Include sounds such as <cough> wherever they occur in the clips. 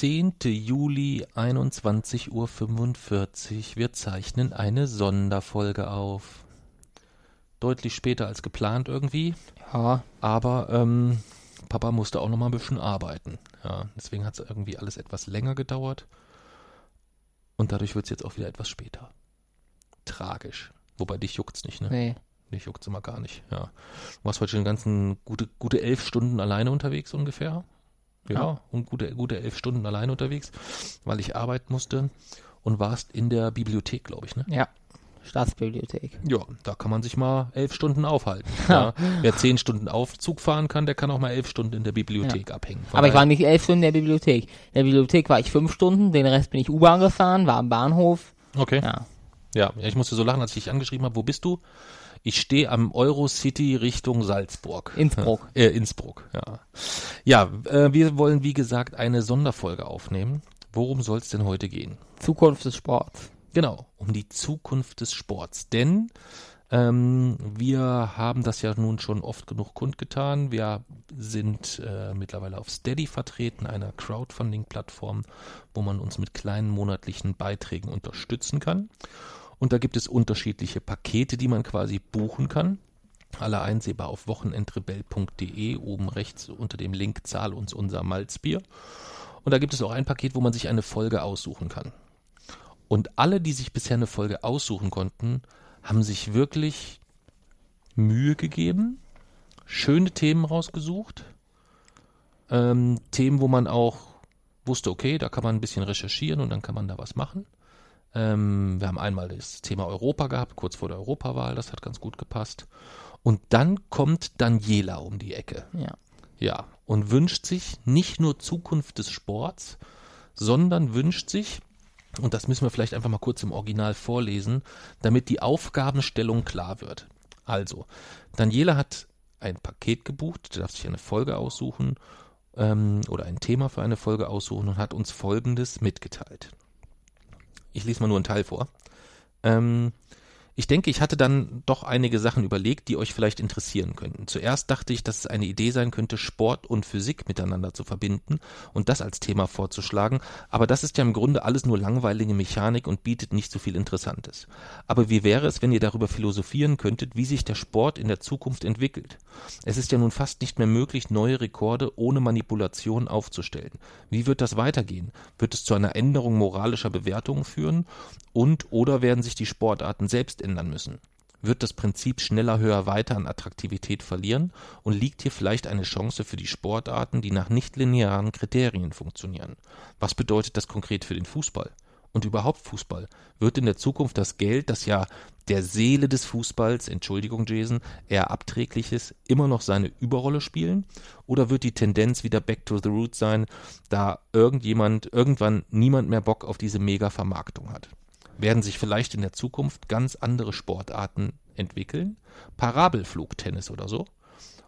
10. Juli, 21.45 Uhr. Wir zeichnen eine Sonderfolge auf. Deutlich später als geplant irgendwie. Ja. Aber ähm, Papa musste auch noch mal ein bisschen arbeiten. Ja, deswegen hat es irgendwie alles etwas länger gedauert. Und dadurch wird es jetzt auch wieder etwas später. Tragisch. Wobei dich juckt's nicht, ne? Nee. Dich juckt's immer gar nicht, ja. Du warst heute schon ganzen gute, gute elf Stunden alleine unterwegs ungefähr. Ja, Ja. und gute, gute elf Stunden allein unterwegs, weil ich arbeiten musste und warst in der Bibliothek, glaube ich, ne? Ja. Staatsbibliothek. Ja, da kann man sich mal elf Stunden aufhalten. Ja. Wer zehn Stunden Aufzug fahren kann, der kann auch mal elf Stunden in der Bibliothek abhängen. Von Aber ich war nicht elf Stunden in der Bibliothek. In der Bibliothek war ich fünf Stunden, den Rest bin ich U-Bahn gefahren, war am Bahnhof. Okay. Ja. Ja, ja, ich musste so lachen, als ich dich angeschrieben habe, wo bist du? Ich stehe am Eurocity Richtung Salzburg. Innsbruck. Äh, Innsbruck, ja. Ja, äh, wir wollen wie gesagt eine Sonderfolge aufnehmen. Worum soll es denn heute gehen? Zukunft des Sports. Genau, um die Zukunft des Sports. Denn ähm, wir haben das ja nun schon oft genug kundgetan. Wir sind äh, mittlerweile auf Steady vertreten, einer Crowdfunding-Plattform, wo man uns mit kleinen monatlichen Beiträgen unterstützen kann. Und da gibt es unterschiedliche Pakete, die man quasi buchen kann. Alle einsehbar auf wochenendrebell.de, oben rechts unter dem Link Zahl uns unser Malzbier. Und da gibt es auch ein Paket, wo man sich eine Folge aussuchen kann. Und alle, die sich bisher eine Folge aussuchen konnten, haben sich wirklich Mühe gegeben, schöne Themen rausgesucht, ähm, Themen, wo man auch wusste, okay, da kann man ein bisschen recherchieren und dann kann man da was machen. Ähm, wir haben einmal das Thema Europa gehabt, kurz vor der Europawahl, das hat ganz gut gepasst. Und dann kommt Daniela um die Ecke. Ja. Ja, und wünscht sich nicht nur Zukunft des Sports, sondern wünscht sich, und das müssen wir vielleicht einfach mal kurz im Original vorlesen, damit die Aufgabenstellung klar wird. Also, Daniela hat ein Paket gebucht, darf sich eine Folge aussuchen ähm, oder ein Thema für eine Folge aussuchen und hat uns Folgendes mitgeteilt. Ich lese mal nur einen Teil vor. Ähm, ich denke, ich hatte dann doch einige Sachen überlegt, die euch vielleicht interessieren könnten. Zuerst dachte ich, dass es eine Idee sein könnte, Sport und Physik miteinander zu verbinden und das als Thema vorzuschlagen, aber das ist ja im Grunde alles nur langweilige Mechanik und bietet nicht so viel Interessantes. Aber wie wäre es, wenn ihr darüber philosophieren könntet, wie sich der Sport in der Zukunft entwickelt? Es ist ja nun fast nicht mehr möglich, neue Rekorde ohne Manipulation aufzustellen. Wie wird das weitergehen? Wird es zu einer Änderung moralischer Bewertungen führen? Und oder werden sich die Sportarten selbst ändern müssen? Wird das Prinzip schneller, höher, weiter an Attraktivität verlieren? Und liegt hier vielleicht eine Chance für die Sportarten, die nach nichtlinearen Kriterien funktionieren? Was bedeutet das konkret für den Fußball? Und überhaupt Fußball? Wird in der Zukunft das Geld, das ja der Seele des Fußballs, Entschuldigung Jason, eher abträglich ist, immer noch seine Überrolle spielen? Oder wird die Tendenz wieder back to the roots sein, da irgendjemand, irgendwann niemand mehr Bock auf diese Mega-Vermarktung hat? Werden sich vielleicht in der Zukunft ganz andere Sportarten entwickeln? Parabelflugtennis oder so?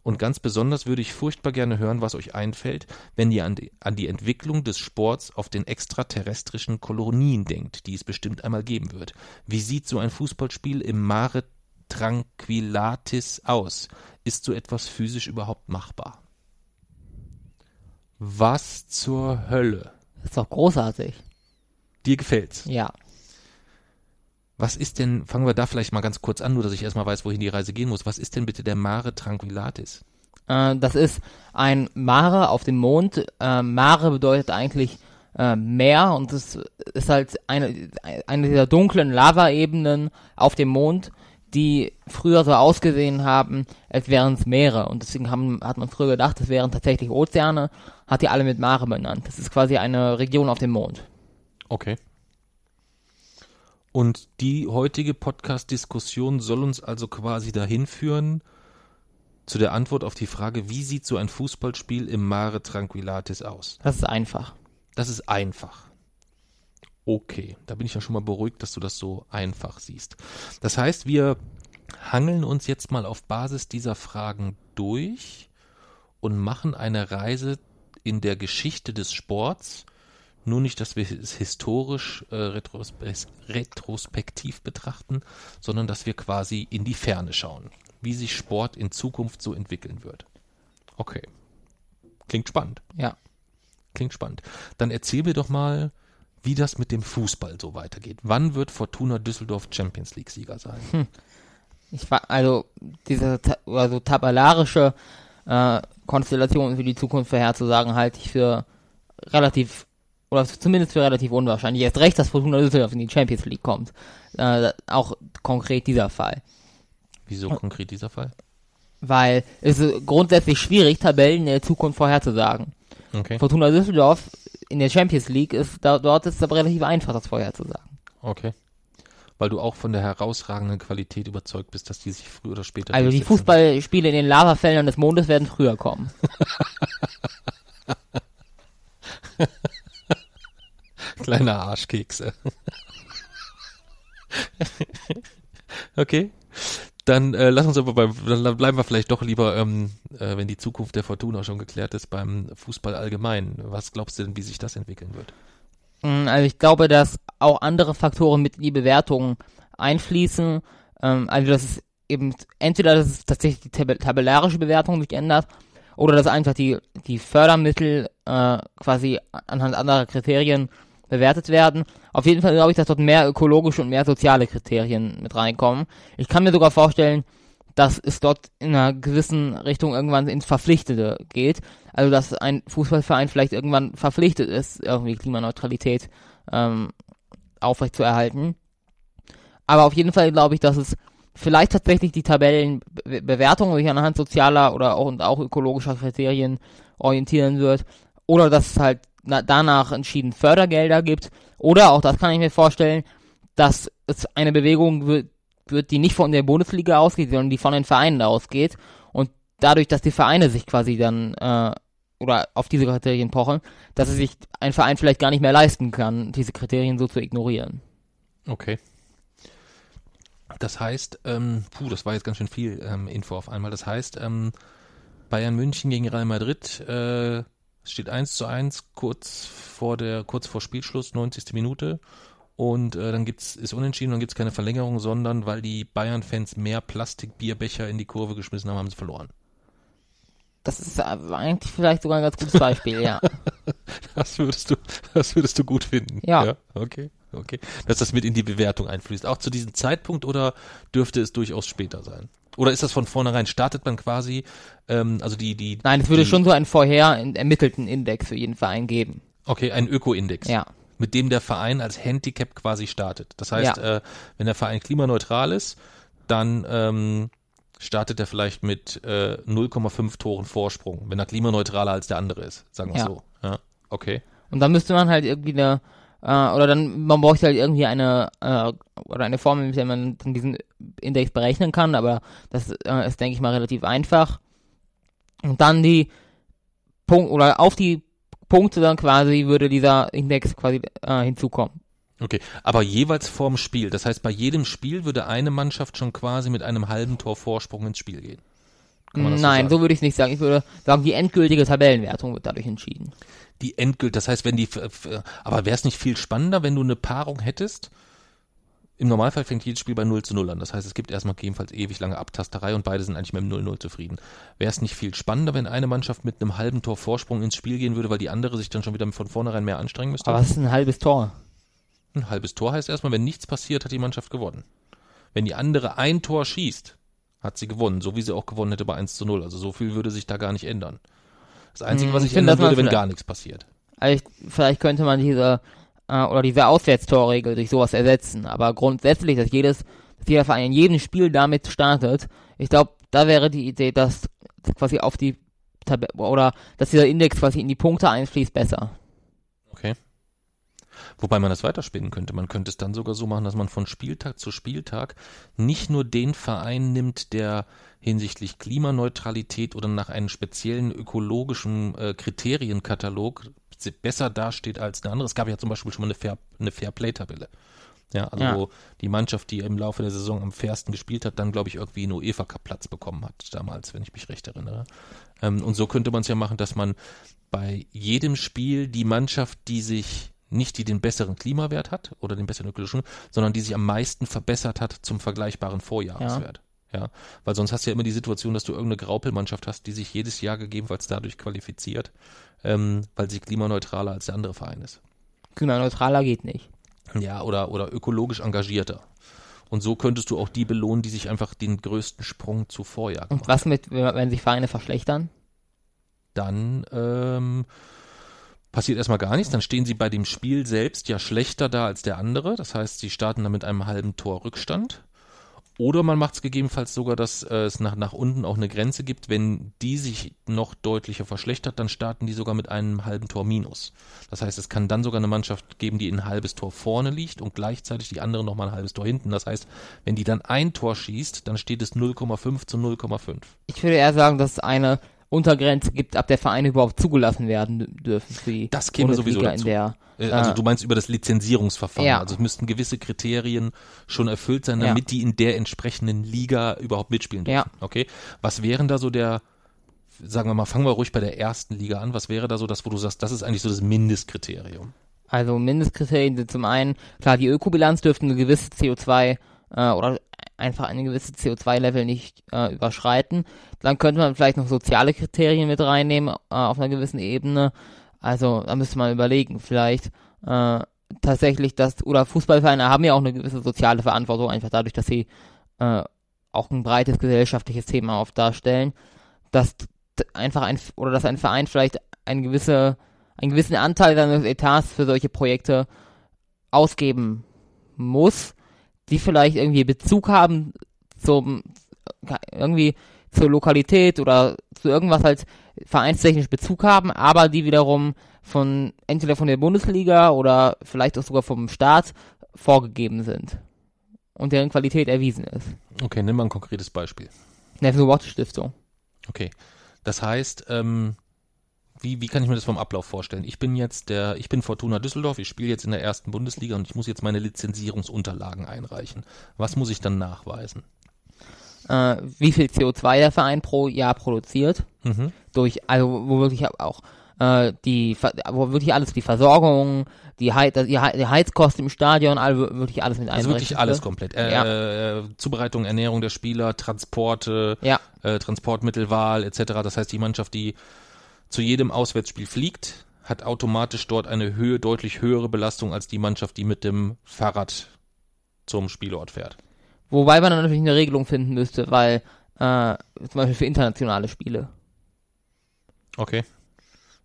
Und ganz besonders würde ich furchtbar gerne hören, was euch einfällt, wenn ihr an die, an die Entwicklung des Sports auf den extraterrestrischen Kolonien denkt, die es bestimmt einmal geben wird. Wie sieht so ein Fußballspiel im Mare Tranquillatis aus? Ist so etwas physisch überhaupt machbar? Was zur Hölle? Das ist doch großartig. Dir gefällt's? Ja. Was ist denn, fangen wir da vielleicht mal ganz kurz an, nur dass ich erstmal weiß, wohin die Reise gehen muss. Was ist denn bitte der Mare Tranquillatis? Äh, das ist ein Mare auf dem Mond. Äh, Mare bedeutet eigentlich äh, Meer und es ist halt eine, eine dieser dunklen Lavaebenen auf dem Mond, die früher so ausgesehen haben, als wären es Meere. Und deswegen haben, hat man früher gedacht, es wären tatsächlich Ozeane, hat die alle mit Mare benannt. Das ist quasi eine Region auf dem Mond. Okay. Und die heutige Podcast-Diskussion soll uns also quasi dahin führen, zu der Antwort auf die Frage, wie sieht so ein Fußballspiel im Mare Tranquillatis aus? Das ist einfach. Das ist einfach. Okay, da bin ich ja schon mal beruhigt, dass du das so einfach siehst. Das heißt, wir hangeln uns jetzt mal auf Basis dieser Fragen durch und machen eine Reise in der Geschichte des Sports. Nur nicht, dass wir es historisch äh, retrospe retrospektiv betrachten, sondern dass wir quasi in die Ferne schauen, wie sich Sport in Zukunft so entwickeln wird. Okay. Klingt spannend. Ja. Klingt spannend. Dann erzähl mir doch mal, wie das mit dem Fußball so weitergeht. Wann wird Fortuna Düsseldorf Champions League Sieger sein? Hm. Ich war also diese also tabellarische äh, Konstellation für die Zukunft vorherzusagen, halte ich für relativ oder zumindest für relativ unwahrscheinlich. Jetzt recht, dass Fortuna Düsseldorf in die Champions League kommt. Äh, auch konkret dieser Fall. Wieso konkret dieser Fall? Weil es ist grundsätzlich schwierig, Tabellen in der Zukunft vorherzusagen. Okay. Fortuna Düsseldorf in der Champions League ist, da, dort ist es aber relativ einfach, das vorherzusagen. Okay. Weil du auch von der herausragenden Qualität überzeugt bist, dass die sich früher oder später. Also die Fußballspiele in den Lavafeldern des Mondes werden früher kommen. <laughs> <laughs> Kleine Arschkekse. okay. Dann äh, lass uns aber beim, dann bleiben wir vielleicht doch lieber, ähm, äh, wenn die Zukunft der Fortuna schon geklärt ist, beim Fußball allgemein. Was glaubst du denn, wie sich das entwickeln wird? Mm, also ich glaube, dass auch andere Faktoren mit in die Bewertung einfließen. Ähm, also dass es eben entweder dass es tatsächlich die tab tabellarische Bewertung sich ändert oder dass einfach die, die Fördermittel äh, quasi anhand anderer Kriterien bewertet werden. Auf jeden Fall glaube ich, dass dort mehr ökologische und mehr soziale Kriterien mit reinkommen. Ich kann mir sogar vorstellen, dass es dort in einer gewissen Richtung irgendwann ins Verpflichtete geht. Also dass ein Fußballverein vielleicht irgendwann verpflichtet ist, irgendwie Klimaneutralität ähm, aufrechtzuerhalten. Aber auf jeden Fall glaube ich, dass es vielleicht tatsächlich die Tabellenbewertung sich anhand sozialer oder auch, auch ökologischer Kriterien orientieren wird. Oder dass es halt danach entschieden Fördergelder gibt. Oder auch das kann ich mir vorstellen, dass es eine Bewegung wird, wird, die nicht von der Bundesliga ausgeht, sondern die von den Vereinen ausgeht. Und dadurch, dass die Vereine sich quasi dann äh, oder auf diese Kriterien pochen, dass es sich ein Verein vielleicht gar nicht mehr leisten kann, diese Kriterien so zu ignorieren. Okay. Das heißt, ähm, puh, das war jetzt ganz schön viel ähm, Info auf einmal. Das heißt, ähm, Bayern München gegen Real Madrid äh, steht 1 zu 1 kurz vor der, kurz vor Spielschluss, 90. Minute. Und äh, dann gibt's, ist unentschieden, dann gibt es keine Verlängerung, sondern weil die Bayern-Fans mehr Plastikbierbecher in die Kurve geschmissen haben, haben sie verloren. Das ist eigentlich vielleicht sogar ein ganz gutes Beispiel, ja. <laughs> das würdest du, das würdest du gut finden. Ja. ja. Okay, okay. Dass das mit in die Bewertung einfließt. Auch zu diesem Zeitpunkt oder dürfte es durchaus später sein? Oder ist das von vornherein, startet man quasi, ähm, also die, die. Nein, es würde schon so einen vorher ermittelten Index für jeden Verein geben. Okay, einen Öko-Index. Ja. Mit dem der Verein als Handicap quasi startet. Das heißt, ja. äh, wenn der Verein klimaneutral ist, dann ähm, startet er vielleicht mit äh, 0,5 Toren Vorsprung, wenn er klimaneutraler als der andere ist, sagen wir ja. so. Ja, okay. Und dann müsste man halt irgendwie eine äh, oder dann, man braucht halt irgendwie eine, äh, oder eine Formel, mit der man dann diesen Index berechnen kann, aber das äh, ist, denke ich mal, relativ einfach. Und dann die Punkt, oder auf die Punkte dann quasi würde dieser Index quasi äh, hinzukommen. Okay, aber jeweils vorm Spiel. Das heißt, bei jedem Spiel würde eine Mannschaft schon quasi mit einem halben Tor Vorsprung ins Spiel gehen. Nein, so, so würde ich es nicht sagen. Ich würde sagen, die endgültige Tabellenwertung wird dadurch entschieden die endgültig, das heißt, wenn die, aber wäre es nicht viel spannender, wenn du eine Paarung hättest? Im Normalfall fängt jedes Spiel bei 0 zu 0 an. Das heißt, es gibt erstmal gegebenenfalls ewig lange Abtasterei und beide sind eigentlich mit dem 0-0 zufrieden. Wäre es nicht viel spannender, wenn eine Mannschaft mit einem halben Tor Vorsprung ins Spiel gehen würde, weil die andere sich dann schon wieder von vornherein mehr anstrengen müsste? Aber was ist ein halbes Tor? Ein halbes Tor heißt erstmal, wenn nichts passiert, hat die Mannschaft gewonnen. Wenn die andere ein Tor schießt, hat sie gewonnen, so wie sie auch gewonnen hätte bei 1 zu 0. Also so viel würde sich da gar nicht ändern. Das Einzige, hm, was sich ändern würde, wenn gar nichts passiert. Also vielleicht könnte man diese äh, oder diese Auswärtstorregel durch sowas ersetzen. Aber grundsätzlich, dass jedes, dass jeder Verein in jedem Spiel damit startet, ich glaube, da wäre die Idee, dass quasi auf die Tab oder dass dieser Index quasi in die Punkte einfließt, besser. Wobei man das weiterspinnen könnte. Man könnte es dann sogar so machen, dass man von Spieltag zu Spieltag nicht nur den Verein nimmt, der hinsichtlich Klimaneutralität oder nach einem speziellen ökologischen äh, Kriterienkatalog besser dasteht als eine andere. Es gab ja zum Beispiel schon mal eine Fair, eine Fair-Play-Tabelle. Ja, also Ja. wo die Mannschaft, die im Laufe der Saison am fairsten gespielt hat, dann glaube ich irgendwie einen UEFA Cup Platz bekommen hat damals, wenn ich mich recht erinnere. Ähm, und so könnte man es ja machen, dass man bei jedem Spiel die Mannschaft, die sich nicht die den besseren Klimawert hat oder den besseren ökologischen, sondern die sich am meisten verbessert hat zum vergleichbaren Vorjahreswert. Ja. weil sonst hast du ja immer die Situation, dass du irgendeine Graupelmannschaft hast, die sich jedes Jahr gegebenenfalls dadurch qualifiziert, ähm, weil sie klimaneutraler als der andere Verein ist. Klimaneutraler geht nicht. Ja, oder, oder ökologisch engagierter. Und so könntest du auch die belohnen, die sich einfach den größten Sprung zu Vorjahr Und was mit, wenn wenn sich Vereine verschlechtern? dann ähm, passiert erstmal gar nichts. Dann stehen sie bei dem Spiel selbst ja schlechter da als der andere. Das heißt, sie starten dann mit einem halben Tor Rückstand. Oder man macht es gegebenenfalls sogar, dass äh, es nach, nach unten auch eine Grenze gibt. Wenn die sich noch deutlicher verschlechtert, dann starten die sogar mit einem halben Tor Minus. Das heißt, es kann dann sogar eine Mannschaft geben, die ein halbes Tor vorne liegt und gleichzeitig die andere nochmal ein halbes Tor hinten. Das heißt, wenn die dann ein Tor schießt, dann steht es 0,5 zu 0,5. Ich würde eher sagen, dass eine Untergrenze gibt, ab der Vereine überhaupt zugelassen werden dü- dürfen für die Das käme sowieso Bundesliga dazu. in der Äh, Also Ah. du meinst über das Lizenzierungsverfahren. Ja. Also es müssten gewisse Kriterien schon erfüllt sein, Ja. damit die in der entsprechenden Liga überhaupt mitspielen dürfen. Ja. Okay. Was wären da so der, sagen wir mal, fangen wir ruhig bei der ersten Liga an. Was wäre da so das, wo du sagst, das ist eigentlich so das Mindestkriterium? Also Mindestkriterien sind zum einen, klar, die Ökobilanz dürfte eine gewisse CO2 äh, oder einfach eine gewisse CO2-Level nicht äh, überschreiten. Dann könnte man vielleicht noch soziale Kriterien mit reinnehmen äh, auf einer gewissen Ebene. Also da müsste man überlegen, vielleicht äh, tatsächlich das, oder Fußballvereine haben ja auch eine gewisse soziale Verantwortung, einfach dadurch, dass sie äh, auch ein breites gesellschaftliches Thema auf darstellen, dass einfach ein, oder dass ein Verein vielleicht ein gewisse einen gewissen Anteil seines Etats für solche Projekte ausgeben muss, die vielleicht irgendwie Bezug haben zum irgendwie zur Lokalität oder zu irgendwas halt vereinstechnisch Bezug haben, aber die wiederum von entweder von der Bundesliga oder vielleicht auch sogar vom Staat vorgegeben sind und deren Qualität erwiesen ist. Okay, nimm mal ein konkretes Beispiel. Neville Watch Stiftung. Okay. Das heißt, ähm, wie, wie kann ich mir das vom Ablauf vorstellen? Ich bin jetzt der, ich bin Fortuna Düsseldorf, ich spiele jetzt in der ersten Bundesliga und ich muss jetzt meine Lizenzierungsunterlagen einreichen. Was muss ich dann nachweisen? Äh, wie viel CO2 der Verein pro Jahr produziert. Mhm. durch, also wo wirklich auch äh, die, wo wirklich alles, die Versorgung, die, Hei die, Hei die Heizkosten im Stadion, all, wirklich alles mit Also wirklich einberechnet alles wird. komplett. Äh, äh, Zubereitung, Ernährung der Spieler, Transporte, Ja, äh, Transportmittelwahl etc. Das heißt, die Mannschaft, die zu jedem Auswärtsspiel fliegt, hat automatisch dort eine Höhe, deutlich höhere Belastung als die Mannschaft, die mit dem Fahrrad zum Spielort fährt. wobei man dann natürlich eine Regelung finden müsste, weil äh, zum Beispiel für internationale Spiele. Okay.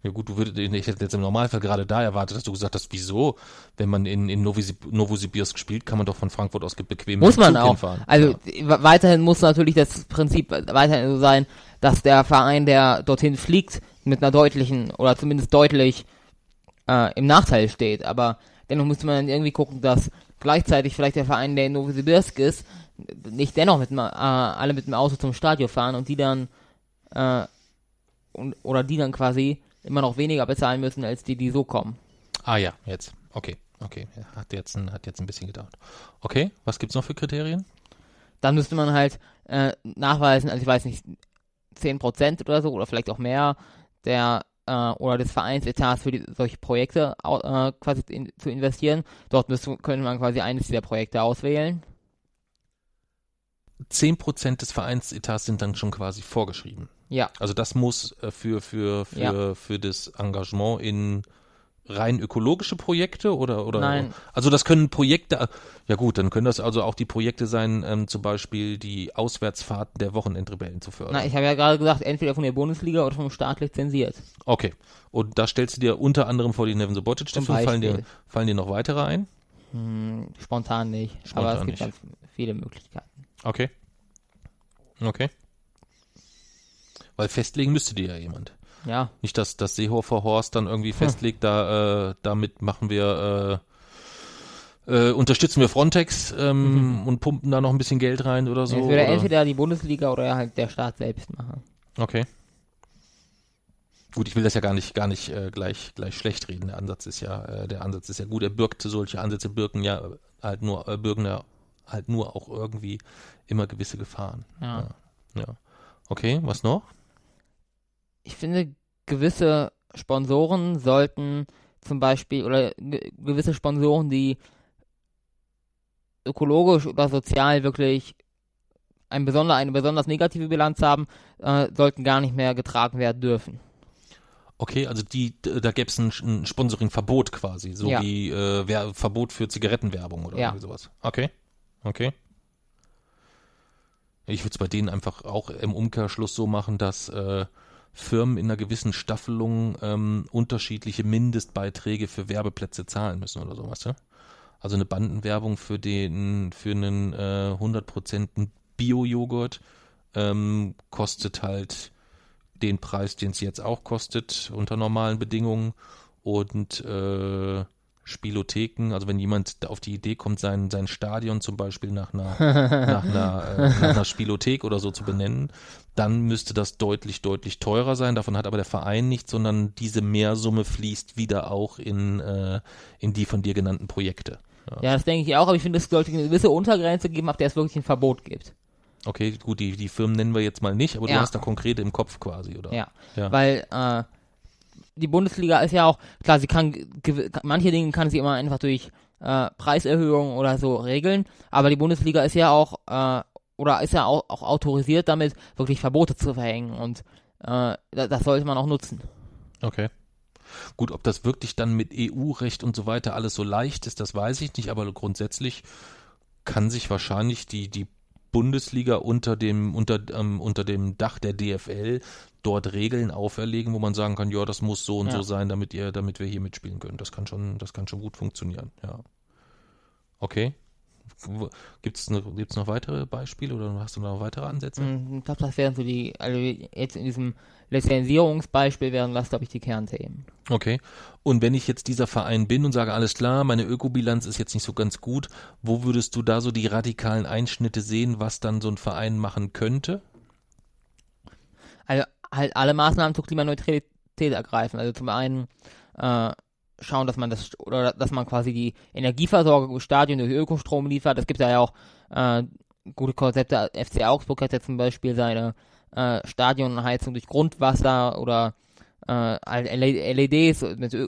Ja gut, du würdest, ich hätte jetzt im Normalfall gerade da erwartet, dass du gesagt hast, wieso, wenn man in, in Novosib Novosibirsk spielt, kann man doch von Frankfurt aus bequem Muss man Zug auch. hinfahren. Also ja. weiterhin muss natürlich das Prinzip weiterhin so sein, dass der Verein, der dorthin fliegt, mit einer deutlichen oder zumindest deutlich äh, im Nachteil steht. Aber dennoch müsste man dann irgendwie gucken, dass gleichzeitig vielleicht der Verein, der in Novosibirsk ist, nicht dennoch mit äh, alle mit dem Auto zum Stadion fahren und die dann äh, und, oder die dann quasi immer noch weniger bezahlen müssen als die, die so kommen. Ah ja, jetzt. Okay, okay. Hat jetzt ein, hat jetzt ein bisschen gedauert. Okay, was gibt's noch für Kriterien? dann müsste man halt äh, nachweisen, also ich weiß nicht, 10% oder so, oder vielleicht auch mehr, der äh, oder des Vereinsetats für die, solche Projekte äh, quasi in, zu investieren. Dort müsste, könnte man quasi eines dieser Projekte auswählen. 10% des Vereinsetats sind dann schon quasi vorgeschrieben. Ja, Also das muss äh, für, für, für, Ja. für das Engagement in rein ökologische Projekte oder oder? Nein. also das können Projekte ja gut dann können das also auch die Projekte sein ähm, zum Beispiel die Auswärtsfahrten der Wochenendrebellen zu fördern. Na, ich habe ja gerade gesagt, entweder von der Bundesliga oder vom Staat lizenziert. okay. Und da stellst du dir unter anderem vor die Nevin Subotic Stiftung? Fallen dir fallen dir noch weitere ein? Hm, spontan nicht, Spontan aber es gibt nicht. ganz viele Möglichkeiten. okay. Okay. Weil festlegen müsste dir ja jemand Ja. Nicht, dass das Seehofer Horst dann irgendwie festlegt, da äh, damit machen wir äh, äh, unterstützen wir Frontex ähm, und pumpen da noch ein bisschen Geld rein oder so. es würde entweder die Bundesliga oder halt der Staat selbst machen. Okay. Gut, ich will das ja gar nicht, gar nicht äh, gleich, gleich schlecht reden. Der Ansatz ist ja, äh, der Ansatz ist ja gut. Er birgt solche Ansätze birken ja halt nur, äh, bürgen ja halt nur auch irgendwie immer gewisse Gefahren. Ja. Ja. ja. Okay, was noch? Ich finde, gewisse Sponsoren sollten zum Beispiel, oder ge gewisse Sponsoren, die ökologisch oder sozial wirklich ein besonder, eine besonders negative Bilanz haben, äh, sollten gar nicht mehr getragen werden dürfen. Okay, also die, da gäbe es ein, ein Sponsoring-Verbot quasi, so Ja. wie äh, Verbot für Zigarettenwerbung oder Ja. sowas. Okay, okay. Ich würde es bei denen einfach auch im Umkehrschluss so machen, dass äh, Firmen in einer gewissen Staffelung ähm, unterschiedliche Mindestbeiträge für Werbeplätze zahlen müssen oder sowas, ja? Also eine Bandenwerbung für den, für einen äh, 100% Bio-Joghurt ähm, kostet halt den Preis, den es jetzt auch kostet, unter normalen Bedingungen. Und äh, Spielotheken, also wenn jemand auf die Idee kommt, sein, sein Stadion zum Beispiel nach einer, nach, einer, äh, nach einer Spielothek oder so zu benennen, dann müsste das deutlich, deutlich teurer sein. Davon hat aber der Verein nichts, sondern diese Mehrsumme fließt wieder auch in, äh, in die von dir genannten Projekte. Ja, das denke ich auch, aber ich finde, es sollte eine gewisse Untergrenze geben, ab der es wirklich ein Verbot gibt. Okay, gut, die, die Firmen nennen wir jetzt mal nicht, aber du Ja. hast da konkrete im Kopf quasi, oder? Ja. Ja. Weil äh, die Bundesliga ist ja auch, klar, sie kann, manche Dinge kann sie immer einfach durch äh, Preiserhöhungen oder so regeln, aber die Bundesliga ist ja auch, äh, oder ist ja auch, auch autorisiert damit, wirklich Verbote zu verhängen und äh, das, sollte man auch nutzen. Okay. Gut, ob das wirklich dann mit EU-Recht und so weiter alles so leicht ist, das weiß ich nicht, aber grundsätzlich kann sich wahrscheinlich die, die Bundesliga unter dem, unter, ähm, unter dem Dach der DFL dort Regeln auferlegen, wo man sagen kann, ja, das muss so und Ja. so sein, damit ihr, damit wir hier mitspielen können. Das kann schon, das kann schon gut funktionieren, ja. Okay. Gibt es noch, gibt's noch weitere Beispiele oder hast du noch weitere Ansätze? Mm, Ich glaube, das wären so die, also jetzt in diesem Lizenzierungsbeispiel wären das, glaube ich, die Kernthemen. Okay. Und wenn ich jetzt dieser Verein bin und sage, alles klar, meine Ökobilanz ist jetzt nicht so ganz gut, wo würdest du da so die radikalen Einschnitte sehen, was dann so ein Verein machen könnte? also halt alle Maßnahmen zur Klimaneutralität ergreifen. Also zum einen äh, schauen, dass man das oder dass man quasi die Energieversorgung im Stadion durch Ökostrom liefert. Es gibt ja auch äh, gute Konzepte. FC Augsburg hat ja zum Beispiel seine äh, Stadionheizung durch Grundwasser oder äh, LEDs,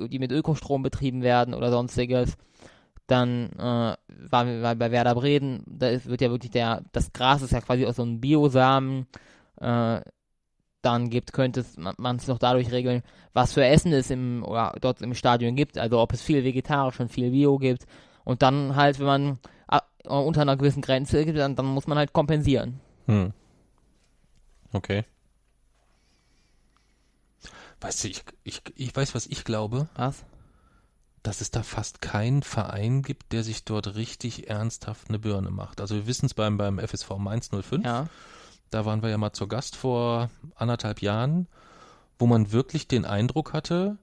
die mit Ökostrom betrieben werden oder sonstiges. Dann äh, waren wir bei Werder Breden, da ist, wird ja wirklich der, das Gras ist ja quasi aus so einem Biosamen äh, dann gibt, könnte es, man es noch dadurch regeln, was für Essen es im, oder dort im Stadion gibt, also ob es viel vegetarisch und viel Bio gibt. Und dann halt, wenn man unter einer gewissen Grenze gibt, dann, dann muss man halt kompensieren. Hm. Okay. Weißt du, ich, ich, ich weiß, was ich glaube, Was? dass es da fast keinen Verein gibt, der sich dort richtig ernsthaft eine Birne macht. Also wir wissen es beim, beim FSV Mainz 05. Ja. Da waren wir ja mal zur Gast vor anderthalb Jahren, wo man wirklich den Eindruck hatte,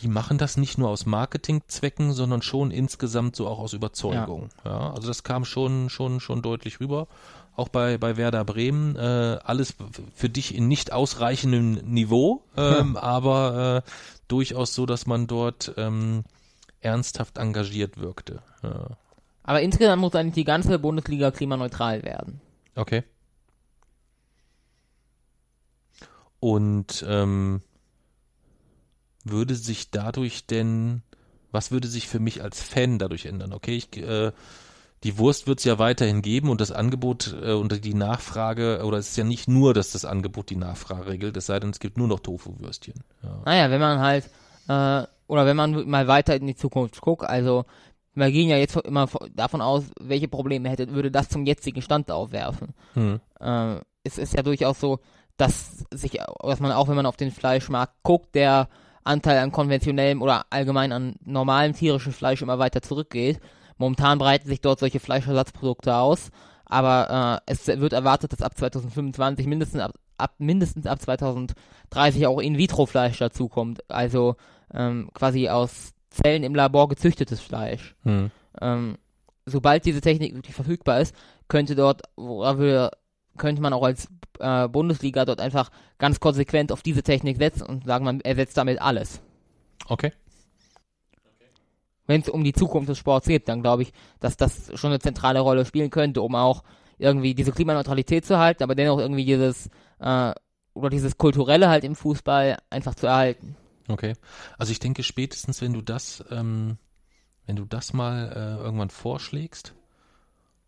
die machen das nicht nur aus Marketingzwecken, sondern schon insgesamt so auch aus Überzeugung. Ja, also das kam schon, schon, schon deutlich rüber. Auch bei, bei Werder Bremen, äh, alles für dich in nicht ausreichendem Niveau, ähm, aber äh, durchaus so, dass man dort ähm, ernsthaft engagiert wirkte. Ja. Aber insgesamt muss eigentlich die ganze Bundesliga klimaneutral werden. Okay. Und ähm, würde sich dadurch denn, was würde sich für mich als Fan dadurch ändern? Okay, ich, äh, die Wurst wird es ja weiterhin geben und das Angebot äh, und die Nachfrage, oder es ist ja nicht nur, dass das Angebot die Nachfrage regelt, es sei denn, es gibt nur noch Tofu-Würstchen. Ja. Naja, wenn man halt, äh, oder wenn man mal weiter in die Zukunft guckt, also wir gehen ja jetzt immer davon aus, welche Probleme hätte, würde das zum jetzigen Stand aufwerfen. Hm. äh, es ist ja durchaus so, dass sich, dass man auch, wenn man auf den Fleischmarkt guckt, der Anteil an konventionellem oder allgemein an normalem tierischen Fleisch immer weiter zurückgeht. Momentan breiten sich dort solche Fleischersatzprodukte aus, aber äh, es wird erwartet, dass ab 2025 mindestens ab ab mindestens ab 2030 auch In-vitro-Fleisch dazukommt. Also ähm, quasi aus Zellen im Labor gezüchtetes Fleisch. Hm. Ähm, sobald diese Technik wirklich verfügbar ist, könnte dort, oder wir, könnte man auch als äh, Bundesliga dort einfach ganz konsequent auf diese Technik setzen und sagen, man ersetzt damit alles. Okay. Wenn es um die Zukunft des Sports geht, dann glaube ich, dass das schon eine zentrale Rolle spielen könnte, um auch irgendwie diese Klimaneutralität zu halten, aber dennoch irgendwie dieses äh, oder dieses kulturelle halt im Fußball einfach zu erhalten. Okay. Also ich denke spätestens, wenn du das, ähm, wenn du das mal äh, irgendwann vorschlägst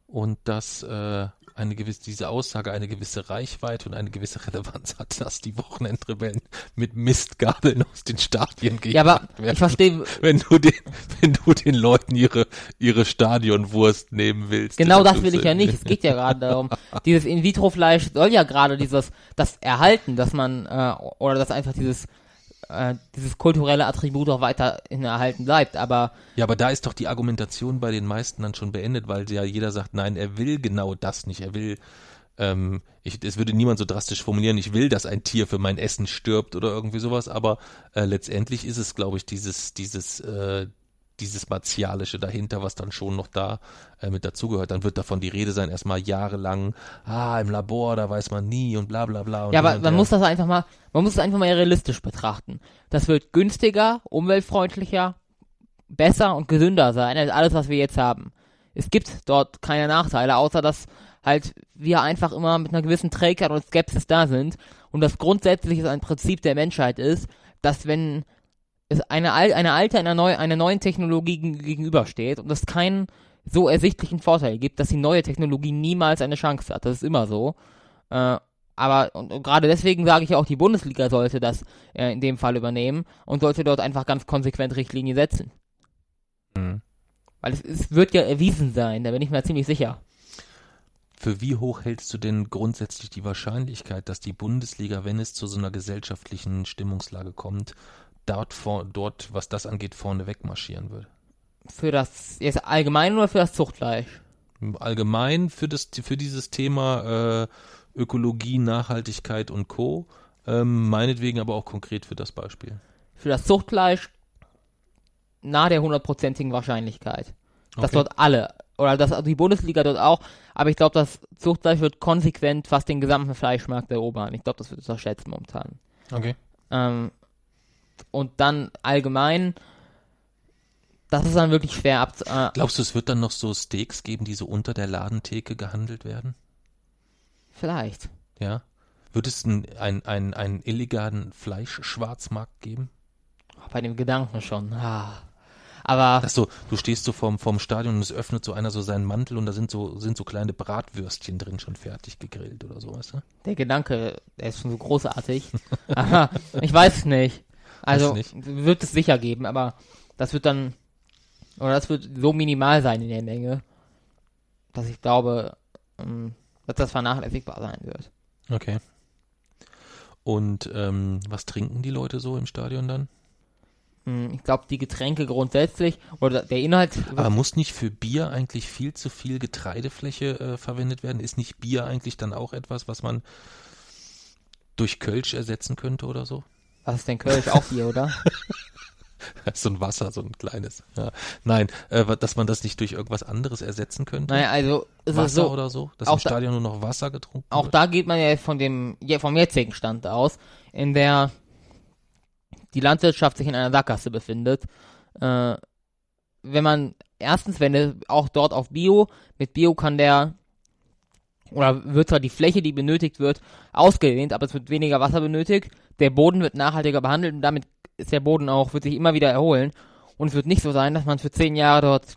und das äh, eine gewisse, diese Aussage eine gewisse Reichweite und eine gewisse Relevanz hat, dass die Wochenendrebellen mit Mistgabeln aus den Stadien gehen. Ja, aber ich verstehe, wenn du den, wenn du den Leuten ihre, ihre Stadionwurst nehmen willst. genau das will ich ja nicht. Es geht ja gerade darum, <laughs> dieses In-vitro-Fleisch soll ja gerade dieses, das erhalten, dass man, äh, oder dass einfach dieses, äh, dieses kulturelle Attribut auch weiterhin erhalten bleibt, aber Ja, aber da ist doch die Argumentation bei den meisten dann schon beendet, weil ja jeder sagt, nein, er will genau das nicht. Er will, ähm, ich, es würde niemand so drastisch formulieren, ich will, dass ein Tier für mein Essen stirbt oder irgendwie sowas, aber äh, letztendlich ist es, glaube ich, dieses, dieses, äh, dieses Martialische dahinter, was dann schon noch da äh, mit dazugehört. Dann wird davon die Rede sein, erstmal jahrelang, ah, im Labor, da weiß man nie und bla bla bla. Ja, aber man muss das einfach mal, man muss es einfach mal realistisch betrachten. Das wird günstiger, umweltfreundlicher, besser und gesünder sein als alles, was wir jetzt haben. Es gibt dort keine Nachteile, außer dass halt wir einfach immer mit einer gewissen Trägheit und Skepsis da sind und das grundsätzlich ein Prinzip der Menschheit ist, dass wenn es eine, al eine alte einer, neu einer neuen Technologie gegen- gegenübersteht und es keinen so ersichtlichen Vorteil gibt, dass die neue Technologie niemals eine Chance hat. Das ist immer so. Äh, aber und, und gerade deswegen sage ich ja auch, die Bundesliga sollte das äh, in dem Fall übernehmen und sollte dort einfach ganz konsequent Richtlinie setzen. Mhm. Weil es, es wird ja erwiesen sein, da bin ich mir ziemlich sicher. Für wie hoch hältst du denn grundsätzlich die Wahrscheinlichkeit, dass die Bundesliga, wenn es zu so einer gesellschaftlichen Stimmungslage kommt, dort, vor, dort was das angeht, vorne wegmarschieren würde? Für das, jetzt allgemein oder für das Zuchtfleisch? Allgemein für, das, für dieses Thema äh, Ökologie, Nachhaltigkeit und Co. Ähm, meinetwegen aber auch konkret für das Beispiel. Für das Zuchtfleisch nahe der hundertprozentigen Wahrscheinlichkeit. Dass Okay. dort alle, oder dass die Bundesliga dort auch, aber ich glaube, das Zuchtfleisch wird konsequent fast den gesamten Fleischmarkt erobern. Ich glaube, das wird unterschätzt momentan. Okay. Ähm, und dann allgemein, das ist dann wirklich schwer ab. Äh, Glaubst du, es wird dann noch so Steaks geben, die so unter der Ladentheke gehandelt werden? vielleicht. Ja. Wird es einen ein, ein, illegalen Fleischschwarzmarkt geben? Bei dem Gedanken schon. Ah. Aber Ach so, du stehst so vorm, vorm Stadion und es öffnet so einer so seinen Mantel und da sind so, sind so kleine Bratwürstchen drin, schon fertig gegrillt oder so, weißt du? der Gedanke, der ist schon so großartig. <laughs> aber ich weiß nicht. Also wird es sicher geben, aber das wird dann, oder das wird so minimal sein in der Menge, dass ich glaube, ähm, dass das vernachlässigbar sein wird. Okay. Und ähm, was trinken die Leute so im Stadion dann? Hm, Ich glaube, die Getränke grundsätzlich, oder der Inhalt, Aber muss nicht für Bier eigentlich viel zu viel Getreidefläche äh, verwendet werden? Ist nicht Bier eigentlich dann auch etwas, was man durch Kölsch ersetzen könnte oder so? Was ist denn Kölsch? Auch Bier, oder? <laughs> so ein Wasser, so ein kleines. Ja. Nein, äh, dass man das nicht durch irgendwas anderes ersetzen könnte? Naja, also es ist Wasser so, oder so? Dass auch im da- Stadion nur noch Wasser getrunken auch wird? da geht man ja von dem, ja, vom jetzigen Stand aus, in der die Landwirtschaft sich in einer Sackgasse befindet. Äh, wenn man, erstens, wenn es auch dort auf Bio, mit Bio kann der, oder wird zwar die Fläche, die benötigt wird, ausgedehnt, aber es wird weniger Wasser benötigt, der Boden wird nachhaltiger behandelt und damit ist der Boden auch, wird sich immer wieder erholen. Und es wird nicht so sein, dass man für zehn Jahre dort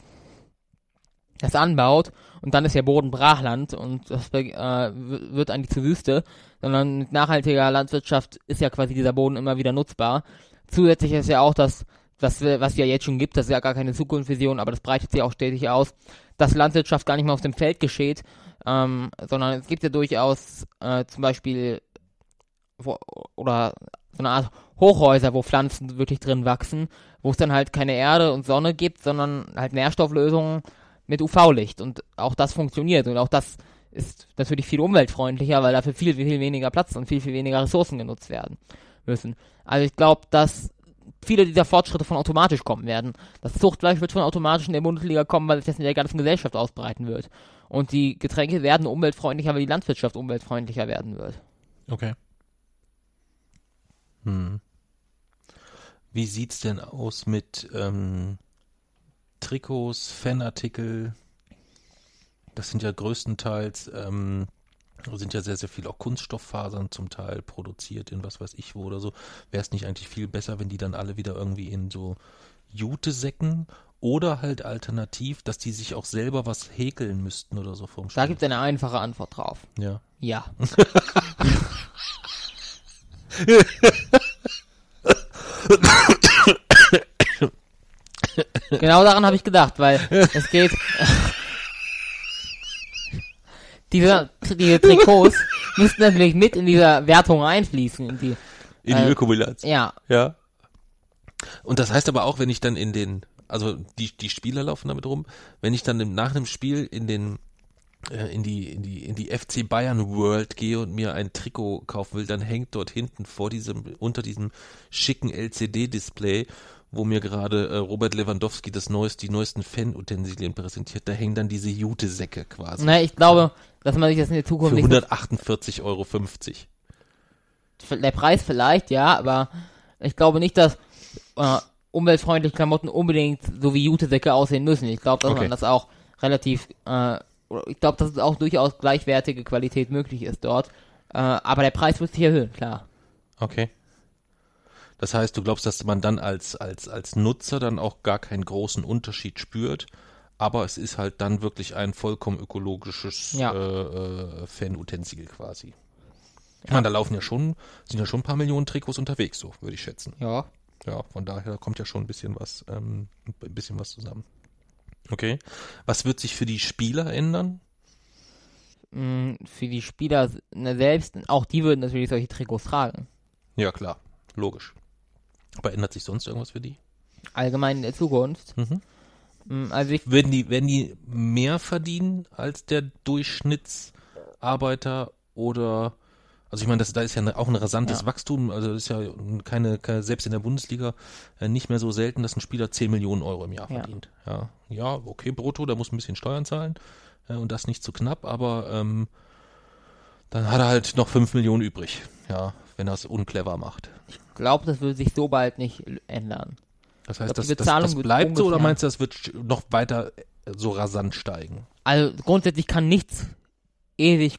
das anbaut und dann ist der Boden Brachland und das äh, wird eigentlich zur Wüste, sondern mit nachhaltiger Landwirtschaft ist ja quasi dieser Boden immer wieder nutzbar. Zusätzlich ist ja auch das, was, was ja jetzt schon gibt, das ist ja gar keine Zukunftsvision, aber das breitet sich auch stetig aus, dass Landwirtschaft gar nicht mehr auf dem Feld geschieht, ähm, sondern es gibt ja durchaus äh, zum Beispiel wo, oder so eine Art Hochhäuser, wo Pflanzen wirklich drin wachsen, wo es dann halt keine Erde und Sonne gibt, sondern halt Nährstofflösungen mit UV-Licht und auch das funktioniert und auch das ist natürlich viel umweltfreundlicher, weil dafür viel, viel weniger Platz und viel, viel weniger Ressourcen genutzt werden müssen. Also ich glaube, dass viele dieser Fortschritte von automatisch kommen werden. Das Zuchtfleisch wird von automatisch in der Bundesliga kommen, weil sich das in der ganzen Gesellschaft ausbreiten wird. Und die Getränke werden umweltfreundlicher, weil die Landwirtschaft umweltfreundlicher werden wird. Okay. Hm. Wie sieht's denn aus mit ähm, Trikots, Fanartikel? Das sind ja größtenteils ähm, sind ja sehr, sehr viel auch Kunststofffasern zum Teil produziert in was weiß ich wo oder so. Wäre es nicht eigentlich viel besser, wenn die dann alle wieder irgendwie in so Jutesäcken oder halt alternativ, dass die sich auch selber was häkeln müssten oder so vom Da gibt es eine einfache Antwort drauf. Ja. Ja. <laughs> genau daran habe ich gedacht, weil es geht. diese, diese Trikots müssten natürlich mit in dieser Wertung einfließen. In die, In die äh, Ökobilanz. Ja, Ja. Und das heißt aber auch, wenn ich dann in den, also die, die Spieler laufen damit rum, wenn ich dann im, nach dem Spiel in den, in die, in die, in die FC Bayern World gehe und mir ein Trikot kaufen will, dann hängt dort hinten vor diesem, unter diesem schicken LCD-Display, wo mir gerade äh, Robert Lewandowski das neueste, die neuesten Fan-Utensilien präsentiert, da hängen dann diese Jute-Säcke quasi. na, ich glaube, dass man sich das in der Für Zukunft so 148,50 Euro. der Preis vielleicht, ja, aber ich glaube nicht, dass äh, umweltfreundliche Klamotten unbedingt so wie Jutesäcke aussehen müssen. Ich glaube, dass Okay. man das auch relativ, äh, ich glaube, dass es auch durchaus gleichwertige Qualität möglich ist dort. Äh, aber der Preis wird sich erhöhen, klar. Okay. Das heißt, du glaubst, dass man dann als, als, als Nutzer dann auch gar keinen großen Unterschied spürt, aber es ist halt dann wirklich ein vollkommen ökologisches Ja. äh, äh, Fan-Utensil quasi. Ich meine, da laufen ja schon, sind ja schon ein paar Millionen Trikots unterwegs, so würde ich schätzen. Ja. Ja, von daher kommt ja schon ein bisschen was, ähm, ein bisschen was zusammen. Okay. Was wird sich für die Spieler ändern? Mh, für die Spieler selbst, auch die würden natürlich solche Trikots tragen. Ja, klar. Logisch. Aber ändert sich sonst irgendwas für die? Allgemein in der Zukunft. Mhm. Mh, Also ich, Werden die, werden die mehr verdienen als der Durchschnittsarbeiter oder also ich meine, das, da ist ja auch ein rasantes Ja. Wachstum, also das ist ja keine, keine, selbst in der Bundesliga äh, nicht mehr so selten, dass ein Spieler 10 Millionen Euro im Jahr Ja. verdient. Ja, ja, okay, brutto, da muss ein bisschen Steuern zahlen äh, und das nicht zu knapp, aber ähm, dann hat er halt noch 5 Millionen übrig, ja, wenn er es unclever macht. glaube, das würde sich so bald nicht ändern. Das heißt, glaub, das, das, das bleibt so oder meinst du, das wird noch weiter äh, so rasant steigen? Also grundsätzlich kann nichts ewig,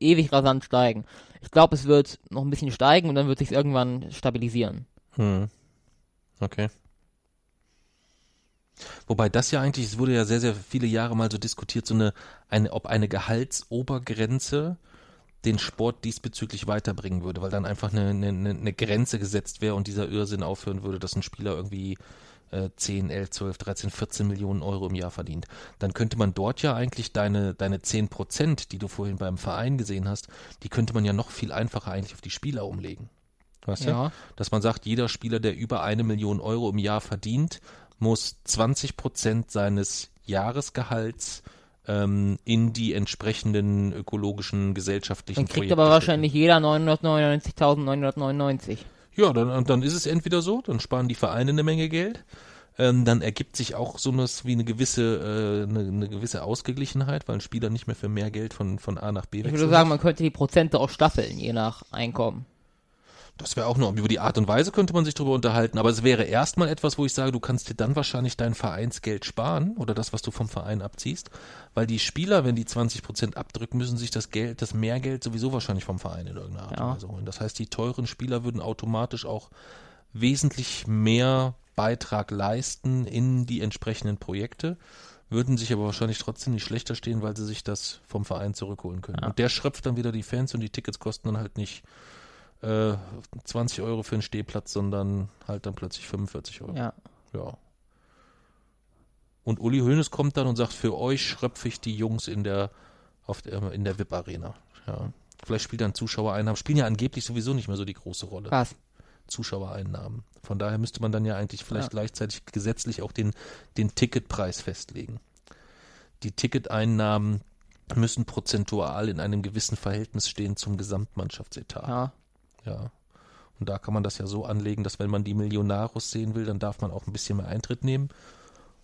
ewig rasant steigen. Ich glaube, es wird noch ein bisschen steigen und dann wird sich irgendwann stabilisieren. Hm. Okay. Wobei das ja eigentlich, es wurde ja sehr, sehr viele Jahre mal so diskutiert, so eine, eine ob eine Gehaltsobergrenze den Sport diesbezüglich weiterbringen würde, weil dann einfach eine, eine, eine Grenze gesetzt wäre und dieser Irrsinn aufhören würde, dass ein Spieler irgendwie äh, 10, 11, 12, 13, 14 Millionen Euro im Jahr verdient. Dann könnte man dort ja eigentlich deine, deine 10 Prozent, die du vorhin beim Verein gesehen hast, die könnte man ja noch viel einfacher eigentlich auf die Spieler umlegen. Weißt du? Ja. dass man sagt, jeder Spieler, der über eine Million Euro im Jahr verdient, muss 20 Prozent seines Jahresgehalts ähm, in die entsprechenden ökologischen, gesellschaftlichen Dann kriegt Projekte aber wahrscheinlich jeder 999.999. Ja, dann, dann ist es entweder so, dann sparen die Vereine eine Menge Geld, ähm, dann ergibt sich auch so was wie eine gewisse, äh, eine, eine gewisse Ausgeglichenheit, weil ein Spieler nicht mehr für mehr Geld von, von A nach B Ich wechseln würde sagen, man könnte die Prozente auch staffeln, je nach Einkommen. Das wäre auch nur, über die Art und Weise könnte man sich drüber unterhalten, aber es wäre erstmal etwas, wo ich sage, du kannst dir dann wahrscheinlich dein Vereinsgeld sparen oder das, was du vom Verein abziehst, weil die Spieler, wenn die 20 Prozent abdrücken, müssen sich das Geld, das Mehrgeld sowieso wahrscheinlich vom Verein in irgendeiner Art Ja. und Weise holen. Das heißt, die teuren Spieler würden automatisch auch wesentlich mehr Beitrag leisten in die entsprechenden Projekte, würden sich aber wahrscheinlich trotzdem nicht schlechter stehen, weil sie sich das vom Verein zurückholen können. Ja. Und der schröpft dann wieder die Fans und die Tickets kosten dann halt nicht äh, 20 Euro für einen Stehplatz, sondern halt dann plötzlich 45 Euro. Ja. Ja. Und Uli Hoeneß kommt dann und sagt, für euch schröpfe ich die Jungs in der, auf der, in der VIP-Arena. Ja. Vielleicht spielt dann Zuschauereinnahmen, spielen ja angeblich sowieso nicht mehr so die große Rolle. Was? Zuschauereinnahmen. Von daher müsste man dann ja eigentlich vielleicht Ja. gleichzeitig gesetzlich auch den, den Ticketpreis festlegen. Die Ticketeinnahmen müssen prozentual in einem gewissen Verhältnis stehen zum Gesamtmannschaftsetat. Ja. Ja. Und da kann man das ja so anlegen, dass wenn man die Millionarus sehen will, dann darf man auch ein bisschen mehr Eintritt nehmen.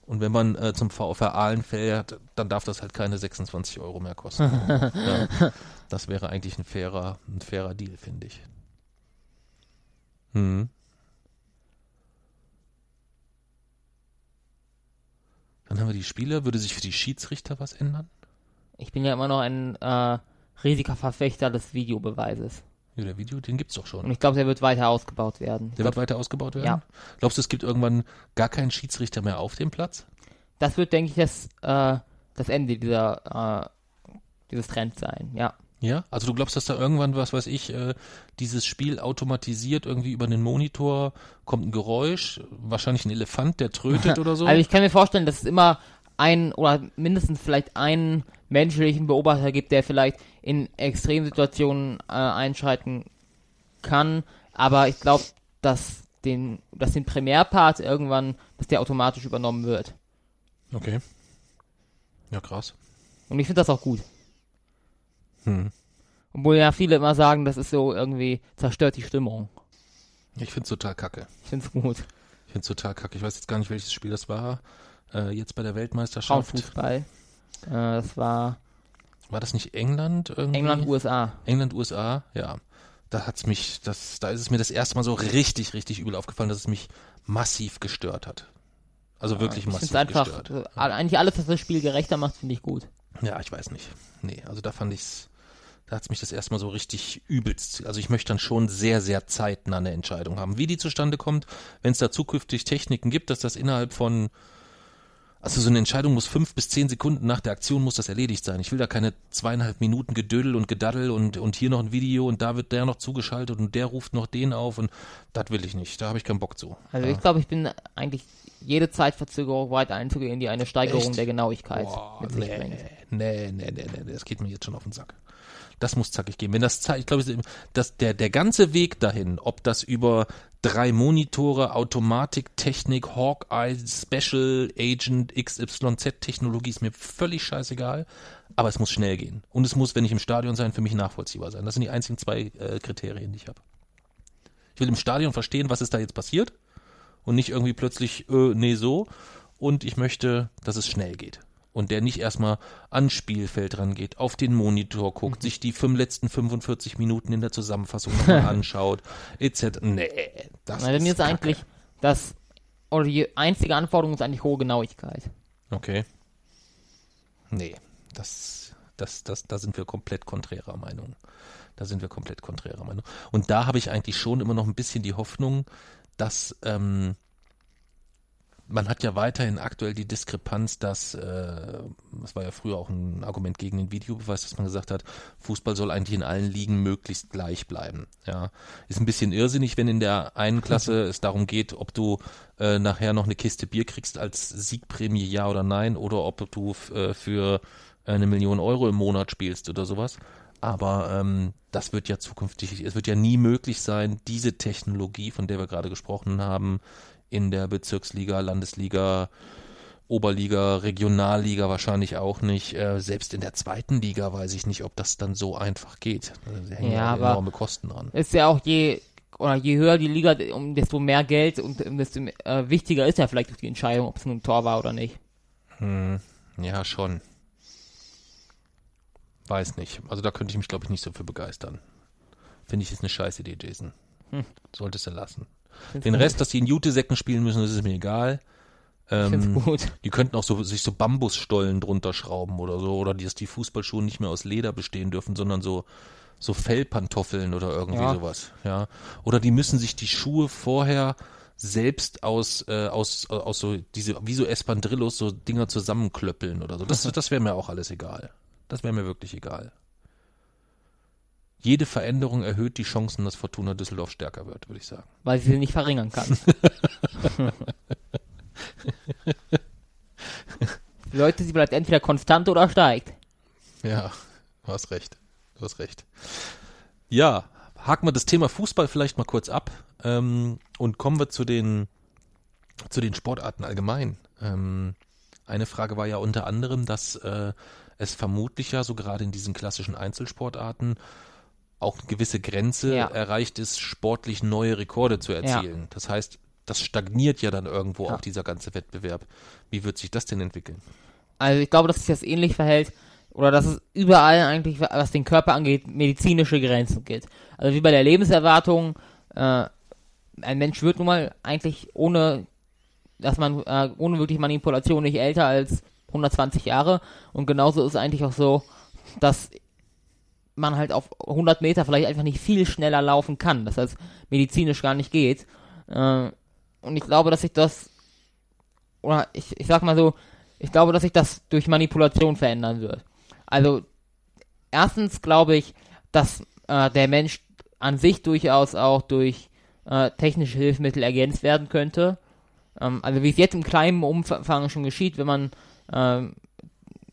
Und wenn man äh, zum VfR Aalen fährt, dann darf das halt keine 26 Euro mehr kosten. <laughs> ja. Das wäre eigentlich ein fairer, ein fairer Deal, finde ich. Hm. Dann haben wir die Spieler. Würde sich für die Schiedsrichter was ändern? Ich bin ja immer noch ein äh, riesiger Verfechter des Videobeweises. Ja, der Video, den gibt's doch Und schon. ich glaube, der wird weiter ausgebaut werden. Der wird weiter ausgebaut werden? Ja. Glaubst du, es gibt irgendwann gar keinen Schiedsrichter mehr auf dem Platz? Das wird, denke ich, das, äh, das Ende dieser, äh, dieses Trends sein. Ja. Ja, also du glaubst, dass da irgendwann, was weiß ich, äh, dieses Spiel automatisiert irgendwie über den Monitor kommt ein Geräusch, wahrscheinlich ein Elefant, der trötet <laughs> oder so. Also ich kann mir vorstellen, dass es immer einen oder mindestens vielleicht einen menschlichen Beobachter gibt, der vielleicht in Extremsituationen äh, einschreiten kann. Aber ich glaube, dass den, dass den Primärpart irgendwann, dass der automatisch übernommen wird. Okay. Ja, krass. Und ich finde das auch gut. Hm. Obwohl ja viele immer sagen, das ist so irgendwie zerstört die Stimmung. Ich find's total kacke. Ich finde es gut. Ich find's total kacke. Ich weiß jetzt gar nicht, welches Spiel das war. Äh, jetzt bei der Weltmeisterschaft. Frauenfußball. Äh, das war War das nicht England irgendwie? England, USA. England, USA, ja. Da hat's mich, das, da ist es mir das erste Mal so richtig, richtig übel aufgefallen, dass es mich massiv gestört hat. Also wirklich Ich massiv einfach, gestört. äh, eigentlich alles, was das Spiel gerechter macht, finde ich gut. Ja, ich weiß nicht. Nee, also da fand ich's, da hat's mich das erstmal so richtig übelst. Also ich möchte dann schon sehr, sehr zeitnah eine Entscheidung haben. Wie die zustande kommt, wenn es da zukünftig Techniken gibt, dass das innerhalb von also so eine Entscheidung muss fünf bis zehn Sekunden nach der Aktion muss das erledigt sein. Ich will da keine zweieinhalb Minuten Gedödel und Gedaddel und, und hier noch ein Video und da wird der noch zugeschaltet und der ruft noch den auf und das will ich nicht. Da habe ich keinen Bock zu. Also ja. ich glaube, ich bin eigentlich jede Zeitverzögerung weit einzugehen, die eine Steigerung Echt? der Genauigkeit Boah, mit sich nee, bringt. nee, nee, nee, nee, das geht mir jetzt schon auf den Sack. Das muss zackig gehen. Wenn das, zei- ich glaube, der, der ganze Weg dahin, ob das über drei Monitore, Automatik, Technik, Hawkeye, Special Agent, XYZ Technologie ist mir völlig scheißegal. Aber es muss schnell gehen. Und es muss, wenn ich im Stadion sein, für mich nachvollziehbar sein. Das sind die einzigen zwei äh, Kriterien, die ich habe. Ich will im Stadion verstehen, was ist da jetzt passiert. Und nicht irgendwie plötzlich, äh, nee, so. Und ich möchte, dass es schnell geht. Und der nicht erstmal ans Spielfeld rangeht, auf den Monitor guckt, sich die fünf, letzten 45 Minuten in der Zusammenfassung nochmal <laughs> anschaut, etc. Nee, das Bei ist mir ist Kacke. eigentlich das, oder die einzige Anforderung ist eigentlich hohe Genauigkeit. Okay. Nee, das, das, das, da sind wir komplett konträrer Meinung. Da sind wir komplett konträrer Meinung. Und da habe ich eigentlich schon immer noch ein bisschen die Hoffnung, dass ähm, man hat ja weiterhin aktuell die Diskrepanz, dass, äh, das war ja früher auch ein Argument gegen den Videobeweis, dass man gesagt hat, Fußball soll eigentlich in allen Ligen möglichst gleich bleiben. Ja, ist ein bisschen irrsinnig, wenn in der einen Klasse es darum geht, ob du äh, nachher noch eine Kiste Bier kriegst als Siegprämie, ja oder nein, oder ob du äh, für eine Million Euro im Monat spielst oder sowas. Aber ähm, das wird ja zukünftig, es wird ja nie möglich sein, diese Technologie, von der wir gerade gesprochen haben, in der Bezirksliga, Landesliga, Oberliga, Regionalliga wahrscheinlich auch nicht. Äh, selbst in der zweiten Liga weiß ich nicht, ob das dann so einfach geht. Da hängen Ja, ja, aber- enorme Kosten dran. Ist ja auch je, oder je höher die Liga, um desto mehr Geld und um desto äh, wichtiger ist ja vielleicht auch die Entscheidung, ob es nun ein Tor war oder nicht. Hm, ja, schon. Weiß nicht. Also da könnte ich mich, glaube ich, nicht so für begeistern. Finde ich, ist eine scheiß Idee, Jason. Hm. Solltest du lassen. Den gut. Rest, dass die in Jutesäcken spielen müssen, das ist mir egal. Ähm, <laughs> die könnten auch so, sich so Bambusstollen drunter schrauben oder so, oder die- dass die Fußballschuhe nicht mehr aus Leder bestehen dürfen, sondern so, so Fellpantoffeln oder irgendwie Ja. sowas, ja. Oder die müssen sich die Schuhe vorher selbst aus, äh, aus, aus so, diese, wie so Espandrillos, so Dinger zusammenklöppeln oder so. Das, <laughs> das wäre mir auch alles egal. Das wäre mir wirklich egal. Jede Veränderung erhöht die Chancen, dass Fortuna Düsseldorf stärker wird, würde ich sagen. Weil sie sie nicht verringern kann. <laughs> Leute, sie bleibt entweder konstant oder steigt. Ja, du hast recht. Du hast recht. Ja, haken wir das Thema Fußball vielleicht mal kurz ab ähm, und kommen wir zu den, zu den Sportarten allgemein. Ähm, eine Frage war ja unter anderem, dass äh, es vermutlich ja so gerade in diesen klassischen Einzelsportarten auch eine gewisse Grenze Ja. erreicht ist, sportlich neue Rekorde zu erzielen. Das heißt, das stagniert ja dann irgendwo Ja. auch dieser ganze Wettbewerb. Wie wird sich das denn entwickeln? Also ich glaube, dass sich das ähnlich verhält oder dass es überall eigentlich, was den Körper angeht, medizinische Grenzen gibt. Also wie bei der Lebenserwartung, äh, ein Mensch wird nun mal eigentlich ohne, dass man, äh, ohne wirklich Manipulation nicht älter als 120 Jahre und genauso ist es eigentlich auch so, dass man halt auf 100 Meter vielleicht einfach nicht viel schneller laufen kann, das heißt medizinisch gar nicht geht. Äh, und ich glaube, dass sich das, oder ich, ich sag mal so, ich glaube, dass sich das durch Manipulation verändern wird. Also, erstens glaube ich, dass äh, der Mensch an sich durchaus auch durch äh, technische Hilfsmittel ergänzt werden könnte. Ähm, also, wie es jetzt im kleinen Umfang schon geschieht, wenn man ähm,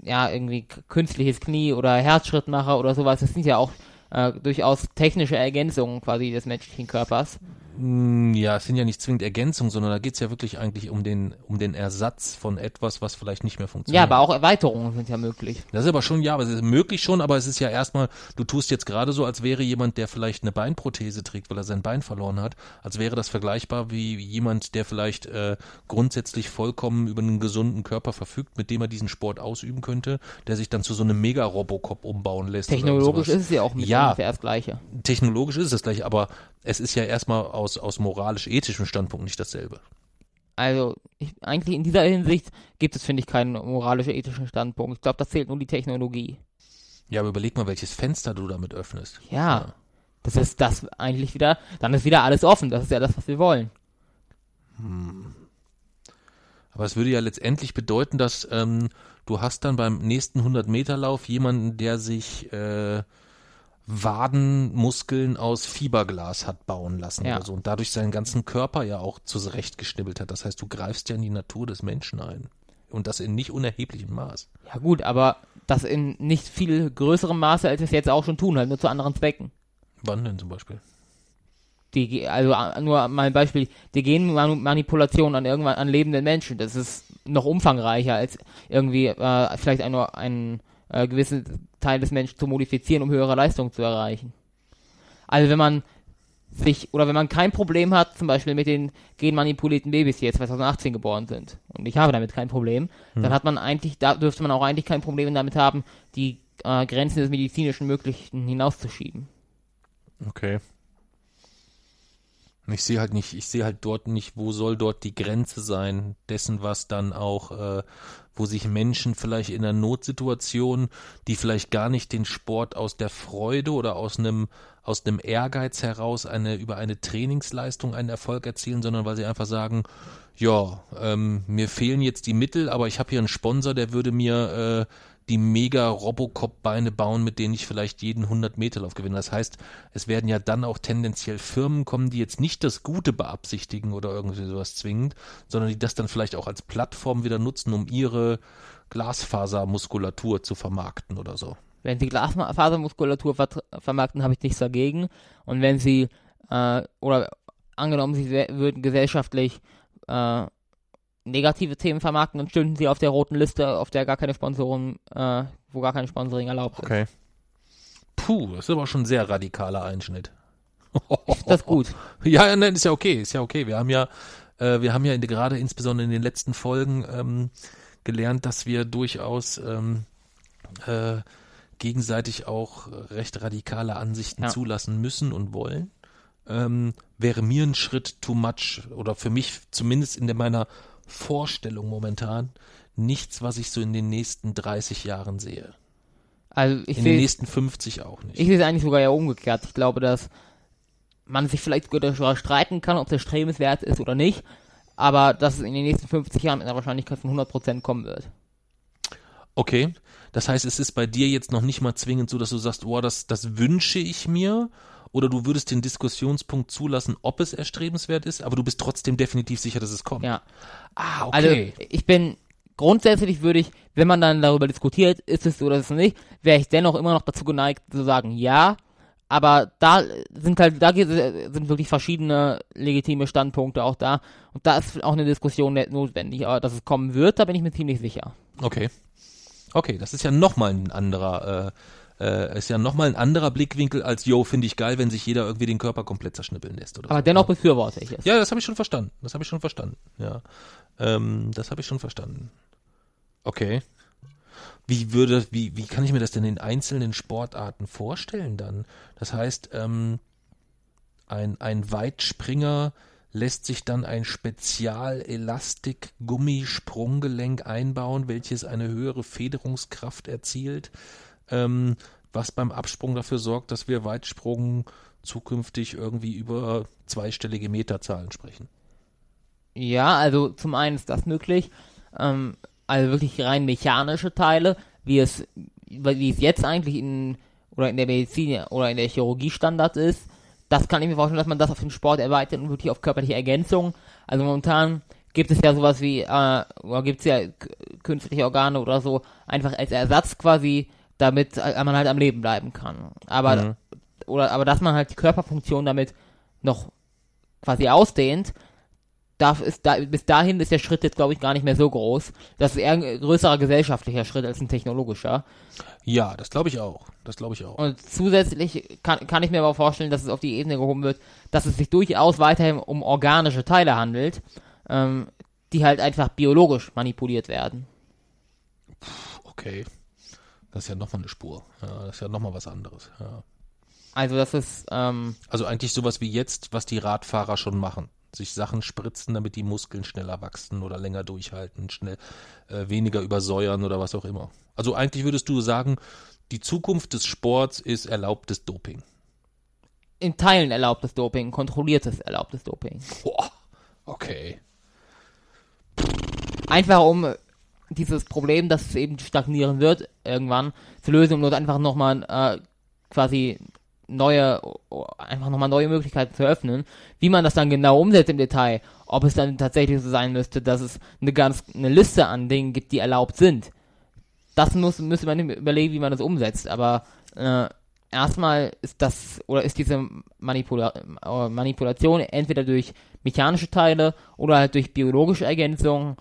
ja irgendwie künstliches Knie oder Herzschrittmacher oder sowas, das sind ja auch äh, durchaus technische Ergänzungen quasi des menschlichen Körpers. Mm, Ja, es sind ja nicht zwingend Ergänzungen, sondern da geht es ja wirklich eigentlich um den, um den Ersatz von etwas, was vielleicht nicht mehr funktioniert. Ja, aber auch Erweiterungen sind ja möglich. Das ist aber schon, ja, aber es ist möglich schon, aber es ist ja erstmal, du tust jetzt gerade so, als wäre jemand, der vielleicht eine Beinprothese trägt, weil er sein Bein verloren hat, als wäre das vergleichbar wie jemand, der vielleicht äh, grundsätzlich vollkommen über einen gesunden Körper verfügt, mit dem er diesen Sport ausüben könnte, der sich dann zu so einem Mega-Robocop umbauen lässt. Technologisch ist es ja auch mit Ja. ungefähr das Gleiche. Technologisch ist es das gleiche, aber es ist ja erstmal aus, aus moralisch-ethischem Standpunkt nicht dasselbe. Also, ich, eigentlich in dieser Hinsicht gibt es, finde ich, keinen moralisch-ethischen Standpunkt. Ich glaube, das zählt nur die Technologie. Ja, aber überleg mal, welches Fenster du damit öffnest. Ja, das ist das eigentlich wieder, dann ist wieder alles offen. Das ist ja das, was wir wollen. Aber es würde ja letztendlich bedeuten, dass ähm, du hast dann beim nächsten 100-Meter-Lauf jemanden, der sich äh, Wadenmuskeln aus Fiberglas hat bauen lassen Ja. oder so und dadurch seinen ganzen Körper ja auch zurechtgeschnibbelt hat. Das heißt, du greifst ja in die Natur des Menschen ein. Und das in nicht unerheblichem Maß. Ja gut, aber das in nicht viel größerem Maße, als wir es jetzt auch schon tun, halt nur zu anderen Zwecken. Wann denn zum Beispiel? Die, also nur mal ein Beispiel, die Genmanipulation an irgendwann an lebenden Menschen, das ist noch umfangreicher als irgendwie äh, vielleicht ein, nur einen äh, gewissen Teil des Menschen zu modifizieren, um höhere Leistung zu erreichen. Also wenn man sich, oder wenn man kein Problem hat, zum Beispiel mit den genmanipulierten Babys, die jetzt 2018 geboren sind, und ich habe damit kein Problem, dann hat man eigentlich, da dürfte man auch eigentlich kein Problem damit haben, die äh, Grenzen des medizinischen Möglichen hinauszuschieben. Okay. Ich sehe halt nicht, ich sehe halt dort nicht, wo soll dort die Grenze sein dessen, was dann auch, äh, wo sich Menschen vielleicht in einer Notsituation, die vielleicht gar nicht den Sport aus der Freude oder aus einem aus einem Ehrgeiz heraus eine über eine Trainingsleistung einen Erfolg erzielen, sondern weil sie einfach sagen, ja, ähm, mir fehlen jetzt die Mittel, aber ich habe hier einen Sponsor, der würde mir äh, die mega Robocop-Beine bauen, mit denen ich vielleicht jeden 100 Meter Lauf gewinne. Das heißt, es werden ja dann auch tendenziell Firmen kommen, die jetzt nicht das Gute beabsichtigen oder irgendwie sowas zwingend, sondern die das dann vielleicht auch als Plattform wieder nutzen, um ihre Glasfasermuskulatur zu vermarkten oder so. Wenn sie Glasfasermuskulatur vert- vermarkten, habe ich nichts dagegen. Und wenn sie, äh, oder angenommen, sie würden gesellschaftlich äh, negative Themen vermarkten, dann stünden sie auf der roten Liste, auf der gar keine Sponsoren, äh, wo gar kein Sponsoring erlaubt ist. Okay. Puh, das ist aber schon ein sehr radikaler Einschnitt. Ist das <laughs> gut? Ja, nein, ist ja okay, ist ja okay. Wir haben ja, äh, wir haben ja in, gerade insbesondere in den letzten Folgen ähm, gelernt, dass wir durchaus ähm, äh, gegenseitig auch recht radikale Ansichten Ja. zulassen müssen und wollen. Ähm, wäre mir ein Schritt too much oder für mich zumindest in der, meiner Vorstellung momentan nichts, was ich so in den nächsten 30 Jahren sehe. Also ich In den sehe nächsten 50 auch nicht. ich sehe es eigentlich sogar ja umgekehrt. Ich glaube, dass man sich vielleicht sogar darüber streiten kann, ob das strebenswert ist oder nicht, aber dass es in den nächsten 50 Jahren mit einer Wahrscheinlichkeit von 100% kommen wird. Okay, das heißt, es ist bei dir jetzt noch nicht mal zwingend so, dass du sagst, oh, das, das wünsche ich mir, oder du würdest den Diskussionspunkt zulassen, ob es erstrebenswert ist, aber du bist trotzdem definitiv sicher, dass es kommt. Ja. Ah, Also okay. ich bin grundsätzlich würde ich, wenn man dann darüber diskutiert, ist es so oder ist es nicht, wäre ich dennoch immer noch dazu geneigt zu sagen ja. Aber da sind halt, da sind wirklich verschiedene legitime Standpunkte auch da. Und da ist auch eine Diskussion notwendig. Aber dass es kommen wird, da bin ich mir ziemlich sicher. okay. Okay, das ist ja nochmal ein anderer, äh, äh, ist ja nochmal ein anderer Blickwinkel als, yo, finde ich geil, wenn sich jeder irgendwie den Körper komplett zerschnippeln lässt oder Aber so. dennoch befürworte ich es. Ja, das habe ich schon verstanden. Das habe ich schon verstanden. Ja, ähm, das habe ich schon verstanden. Okay. Wie würde, wie, wie kann ich mir das denn in einzelnen Sportarten vorstellen dann? Das heißt, ähm, ein, ein Weitspringer lässt sich dann ein Spezial-Elastik-Gummisprunggelenk einbauen, welches eine höhere Federungskraft erzielt, ähm, was beim Absprung dafür sorgt, dass wir Weitsprung zukünftig irgendwie über zweistellige Meterzahlen sprechen. Ja, also zum einen ist das möglich. Ähm, also wirklich rein mechanische Teile, wie es, wie es jetzt eigentlich in oder in der Medizin oder in der Chirurgie Standard ist. Das kann ich mir vorstellen, dass man das auf den Sport erweitert und wirklich auf körperliche Ergänzung. Also momentan gibt es ja sowas wie, äh, gibt es ja künstliche Organe oder so, einfach als Ersatz quasi, damit äh, man halt am Leben bleiben kann. Aber, Mhm. oder, aber dass man halt die Körperfunktion damit noch quasi ausdehnt, darf ist da, bis dahin ist der Schritt jetzt, glaube ich, gar nicht mehr so groß. Das ist eher ein größerer gesellschaftlicher Schritt als ein technologischer. Ja, das glaube ich auch. Das glaube ich auch. Und zusätzlich kann, kann ich mir aber vorstellen, dass es auf die Ebene gehoben wird, dass es sich durchaus weiterhin um organische Teile handelt, ähm, die halt einfach biologisch manipuliert werden. Okay. Das ist ja nochmal eine Spur. Ja, das ist ja nochmal was anderes. Ja. Also das ist, ähm, Also eigentlich sowas wie jetzt, was die Radfahrer schon machen. Sich Sachen spritzen, damit die Muskeln schneller wachsen oder länger durchhalten, schnell äh, weniger übersäuern oder was auch immer. Also eigentlich würdest du sagen, die Zukunft des Sports ist erlaubtes Doping. in Teilen erlaubtes Doping, kontrolliertes erlaubtes Doping. Boah, okay. Einfach um dieses Problem, dass es eben stagnieren wird, irgendwann zu lösen, um dort einfach nochmal äh, quasi neue, einfach nochmal neue Möglichkeiten zu öffnen. Wie man das dann genau umsetzt im Detail, ob es dann tatsächlich so sein müsste, dass es eine ganz, eine Liste an Dingen gibt, die erlaubt sind. Das muss, müsste man überlegen, wie man das umsetzt, aber äh, erstmal ist das, oder ist diese Manipula äh, Manipulation entweder durch mechanische Teile oder halt durch biologische Ergänzung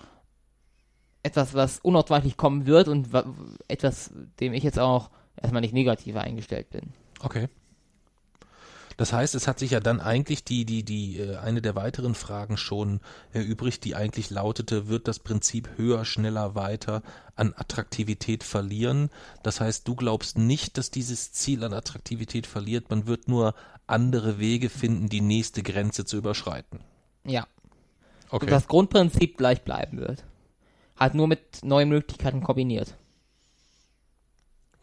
etwas, was unausweichlich kommen wird und wa- etwas, dem ich jetzt auch erstmal nicht negativer eingestellt bin. Okay. Das heißt, es hat sich ja dann eigentlich die, die, die, äh, eine der weiteren Fragen schon erübrigt, die eigentlich lautete, wird das Prinzip höher, schneller, weiter an Attraktivität verlieren? Das heißt, du glaubst nicht, dass dieses Ziel an Attraktivität verliert, man wird nur andere Wege finden, die nächste Grenze zu überschreiten. Ja, Okay. das Grundprinzip gleich bleiben wird. Halt nur mit neuen Möglichkeiten kombiniert.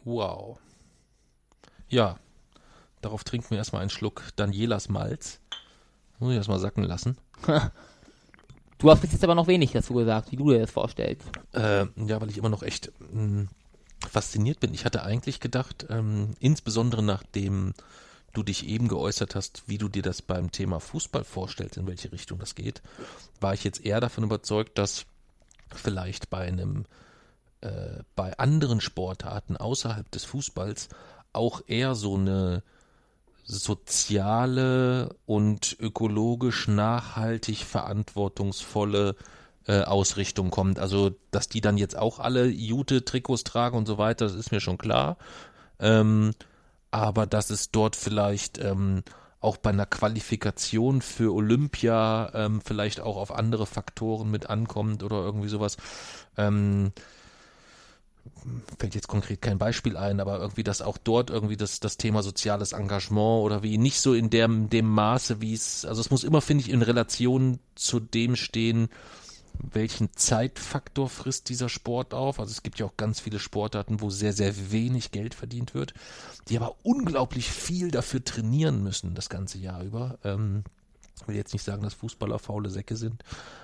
Wow. Ja, darauf trinken wir erstmal einen Schluck Danielas Malz. Muss ich erstmal sacken lassen. <laughs> Du hast bis jetzt aber noch wenig dazu gesagt, wie du dir das vorstellst. Äh, ja, weil ich immer noch echt mh, fasziniert bin. Ich hatte eigentlich gedacht, ähm, insbesondere nachdem du dich eben geäußert hast, wie du dir das beim Thema Fußball vorstellst, in welche Richtung das geht, war ich jetzt eher davon überzeugt, dass vielleicht bei einem äh, bei anderen Sportarten außerhalb des Fußballs auch eher so eine soziale und ökologisch nachhaltig verantwortungsvolle äh, Ausrichtung kommt. Also, dass die dann jetzt auch alle Jute-Trikots tragen und so weiter, das ist mir schon klar. Ähm, aber dass es dort vielleicht ähm, auch bei einer Qualifikation für Olympia ähm, vielleicht auch auf andere Faktoren mit ankommt oder irgendwie sowas. Ähm, fällt jetzt konkret kein Beispiel ein, aber irgendwie, dass auch dort irgendwie das, das Thema soziales Engagement oder wie nicht so in dem, dem Maße, wie es, also es muss immer, finde ich, in Relation zu dem stehen, welchen Zeitfaktor frisst dieser Sport auf. Also es gibt ja auch ganz viele Sportarten, wo sehr, sehr wenig Geld verdient wird, die aber unglaublich viel dafür trainieren müssen, das ganze Jahr über. Ähm, ich will jetzt nicht sagen, dass Fußballer faule Säcke sind,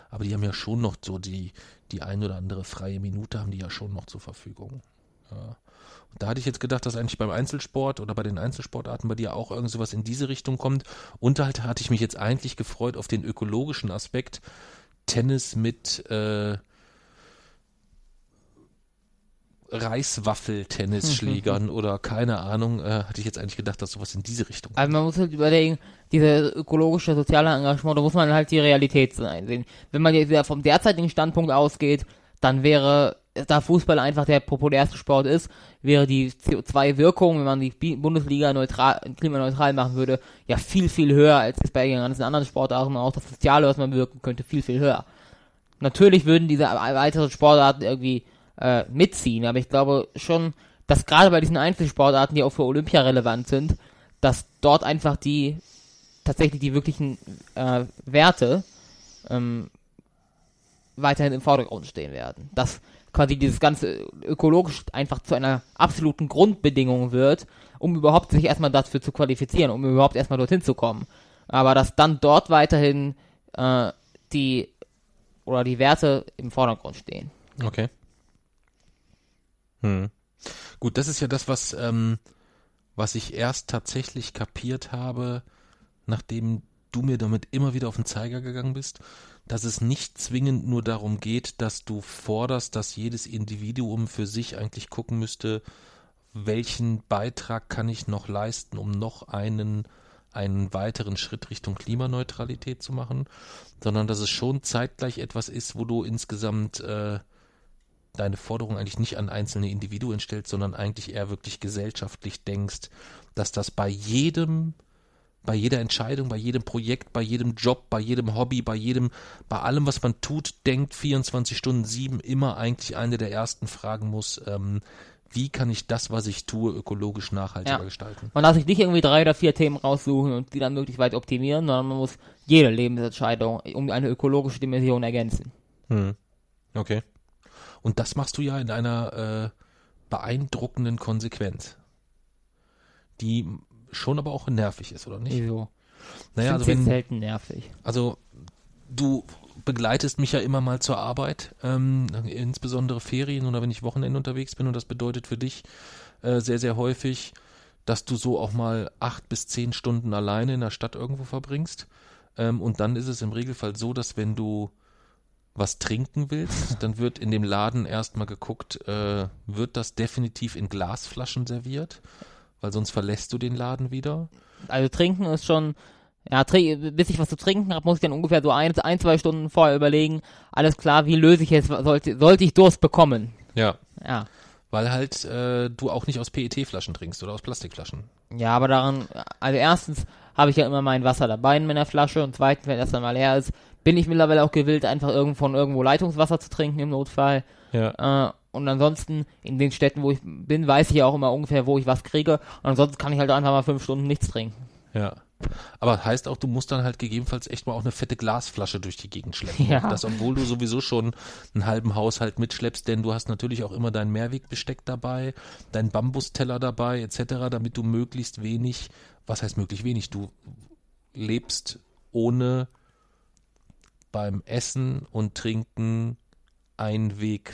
aber die haben ja schon noch so die, die ein oder andere freie Minute haben die ja schon noch zur Verfügung. Ja. Da hatte ich jetzt gedacht, dass eigentlich beim Einzelsport oder bei den Einzelsportarten bei dir auch irgend sowas in diese Richtung kommt. Und halt hatte ich mich jetzt eigentlich gefreut auf den ökologischen Aspekt. Tennis mit äh, Reiswaffel-Tennisschlägern oder keine Ahnung, äh, hatte ich jetzt eigentlich gedacht, dass sowas in diese Richtung Also man muss halt überlegen, diese ökologische, soziale Engagement, da muss man halt die Realität einsehen. Wenn man jetzt vom derzeitigen Standpunkt ausgeht, dann wäre da Fußball einfach der populärste Sport ist, wäre die CO2-Wirkung, wenn man die Bundesliga neutral, klimaneutral machen würde, ja viel, viel höher als bei den ganzen anderen Sportarten. Auch das Soziale, was man wirken könnte, viel, viel höher. Natürlich würden diese weiteren Sportarten irgendwie äh, mitziehen, aber ich glaube schon, dass gerade bei diesen Einzelsportarten, die auch für Olympia relevant sind, dass dort einfach die tatsächlich die wirklichen äh, Werte ähm, weiterhin im Vordergrund stehen werden. Dass quasi dieses ganze ökologisch einfach zu einer absoluten Grundbedingung wird, um überhaupt sich erstmal dafür zu qualifizieren, um überhaupt erstmal dorthin zu kommen. Aber dass dann dort weiterhin äh, die oder die Werte im Vordergrund stehen. Okay. Hm. Gut, das ist ja das, was, ähm, was ich erst tatsächlich kapiert habe, nachdem du mir damit immer wieder auf den Zeiger gegangen bist, dass es nicht zwingend nur darum geht, dass du forderst, dass jedes Individuum für sich eigentlich gucken müsste, welchen Beitrag kann ich noch leisten, um noch einen, einen weiteren Schritt Richtung Klimaneutralität zu machen, sondern dass es schon zeitgleich etwas ist, wo du insgesamt äh, deine Forderung eigentlich nicht an einzelne Individuen stellst, sondern eigentlich eher wirklich gesellschaftlich denkst, dass das bei jedem bei jeder Entscheidung, bei jedem Projekt, bei jedem Job, bei jedem Hobby, bei jedem, bei allem, was man tut, denkt 24 Stunden sieben immer eigentlich eine der ersten Fragen muss, ähm, wie kann ich das, was ich tue, ökologisch nachhaltiger ja. gestalten? Man darf sich nicht irgendwie drei oder vier Themen raussuchen und die dann möglichst weit optimieren, sondern man muss jede Lebensentscheidung um eine ökologische Dimension ergänzen. Hm. Okay. Und das machst du ja in einer äh, beeindruckenden Konsequenz. Die schon aber auch nervig ist, oder nicht? Wieso? Naja, also wenn, selten nervig. Also du begleitest mich ja immer mal zur Arbeit, ähm, insbesondere Ferien oder wenn ich Wochenende unterwegs bin und das bedeutet für dich äh, sehr, sehr häufig, dass du so auch mal acht bis zehn Stunden alleine in der Stadt irgendwo verbringst. Ähm, und dann ist es im Regelfall so, dass wenn du was trinken willst, <laughs> dann wird in dem Laden erstmal geguckt, äh, wird das definitiv in Glasflaschen serviert? Weil sonst verlässt du den Laden wieder. Also trinken ist schon, ja, bis ich was zu trinken habe, muss ich dann ungefähr so ein, ein, zwei Stunden vorher überlegen, alles klar, wie löse ich es, sollte, sollte ich Durst bekommen? Ja. Ja. Weil halt äh, du auch nicht aus PET-Flaschen trinkst oder aus Plastikflaschen. Ja, aber daran, also erstens habe ich ja immer mein Wasser dabei in meiner Flasche und zweitens, wenn das dann mal leer ist, bin ich mittlerweile auch gewillt, einfach irgend von irgendwo Leitungswasser zu trinken im Notfall. Ja. Äh, und ansonsten in den Städten, wo ich bin, weiß ich ja auch immer ungefähr, wo ich was kriege. Und ansonsten kann ich halt einfach mal fünf Stunden nichts trinken. Ja. Aber heißt auch, du musst dann halt gegebenenfalls echt mal auch eine fette Glasflasche durch die Gegend schleppen. Ja. Das, obwohl du sowieso schon einen halben Haushalt mitschleppst, denn du hast natürlich auch immer dein Mehrwegbesteck dabei, dein Bambusteller dabei, etc., damit du möglichst wenig, was heißt möglichst wenig, du lebst ohne beim Essen und Trinken Einweg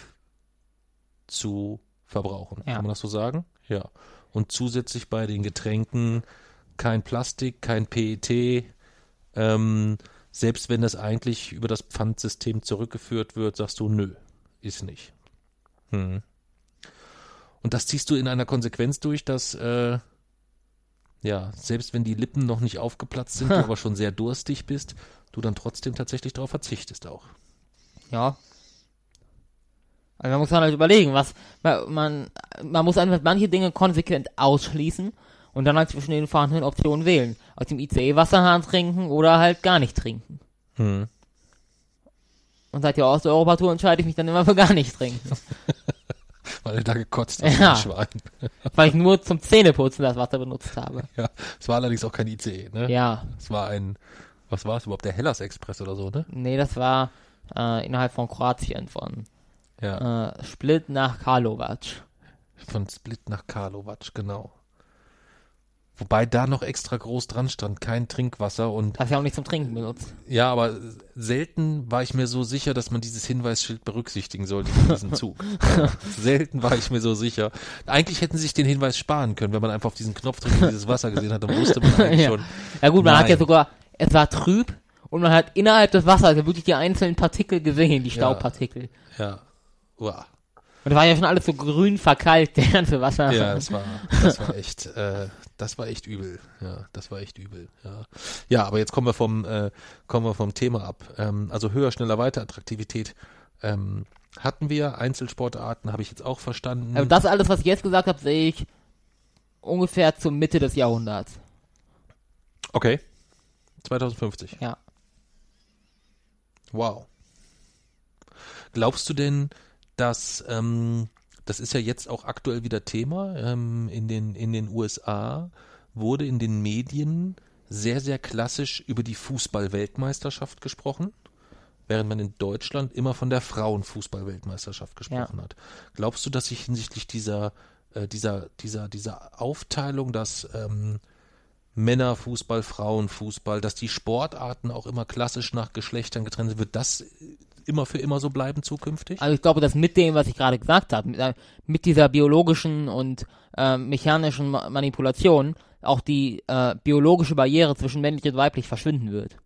zu verbrauchen. Ja. Kann man das so sagen? Ja. Und zusätzlich bei den Getränken kein Plastik, kein PET. Ähm, selbst wenn das eigentlich über das Pfandsystem zurückgeführt wird, sagst du, nö, ist nicht. Hm. Und das ziehst du in einer Konsequenz durch, dass, äh, ja, selbst wenn die Lippen noch nicht aufgeplatzt sind, du <laughs> aber schon sehr durstig bist, du dann trotzdem tatsächlich darauf verzichtest auch. Ja, also man muss dann halt überlegen, was man, man muss einfach manche Dinge konsequent ausschließen und dann halt zwischen den vorhandenen Optionen wählen. Aus dem ICE Wasserhahn trinken oder halt gar nicht trinken. Hm. Und seit der Osteuropa-Tour entscheide ich mich dann immer für gar nicht trinken. <laughs> Weil du da gekotzt hast, ja. Schwein. <laughs> Weil ich nur zum Zähneputzen das Wasser benutzt habe. Ja, es war allerdings auch kein ICE, ne? Ja. Es war ein, was war es überhaupt, der Hellas Express oder so, ne? Nee, das war äh, innerhalb von Kroatien von ja. Äh, Split nach Karlovac. Von Split nach Karlovac, genau. Wobei da noch extra groß dran stand, kein Trinkwasser und. Hast ja auch nicht zum Trinken benutzt. Ja, aber selten war ich mir so sicher, dass man dieses Hinweisschild berücksichtigen sollte in diesem <laughs> Zug. selten war ich mir so sicher. Eigentlich hätten sie sich den Hinweis sparen können, wenn man einfach auf diesen Knopf drückt und dieses Wasser gesehen hat, dann wusste man <laughs> eigentlich ja. schon. Ja gut, man nein. hat ja sogar, es war trüb und man hat innerhalb des Wassers wirklich die einzelnen Partikel gesehen, die Staubpartikel. Ja. ja. Uah. Und das war ja schon alles so grün verkalt, <laughs> der ganze Wasser. Ja, das war, das war echt, äh, das war echt übel. Ja, das war echt übel. Ja, ja aber jetzt kommen wir vom, äh, kommen wir vom Thema ab. Ähm, also höher, schneller, weiter Attraktivität. Ähm, hatten wir. Einzelsportarten habe ich jetzt auch verstanden. Also das alles, was ich jetzt gesagt habe, sehe ich ungefähr zur Mitte des Jahrhunderts. okay. 2050. Ja. Wow. Glaubst du denn, dass ähm, das ist ja jetzt auch aktuell wieder Thema ähm, in den in den USA wurde in den Medien sehr sehr klassisch über die Fußball-Weltmeisterschaft gesprochen, während man in Deutschland immer von der Frauenfußball-Weltmeisterschaft gesprochen hat. Glaubst du, dass sich hinsichtlich dieser äh, dieser dieser dieser Aufteilung, dass ähm, Männerfußball, Frauenfußball, dass die Sportarten auch immer klassisch nach Geschlechtern getrennt sind, wird das immer für immer so bleiben zukünftig? Also ich glaube, dass mit dem, was ich gerade gesagt habe, mit, äh, mit dieser biologischen und äh, mechanischen Ma Manipulation auch die äh, biologische Barriere zwischen männlich und weiblich verschwinden wird.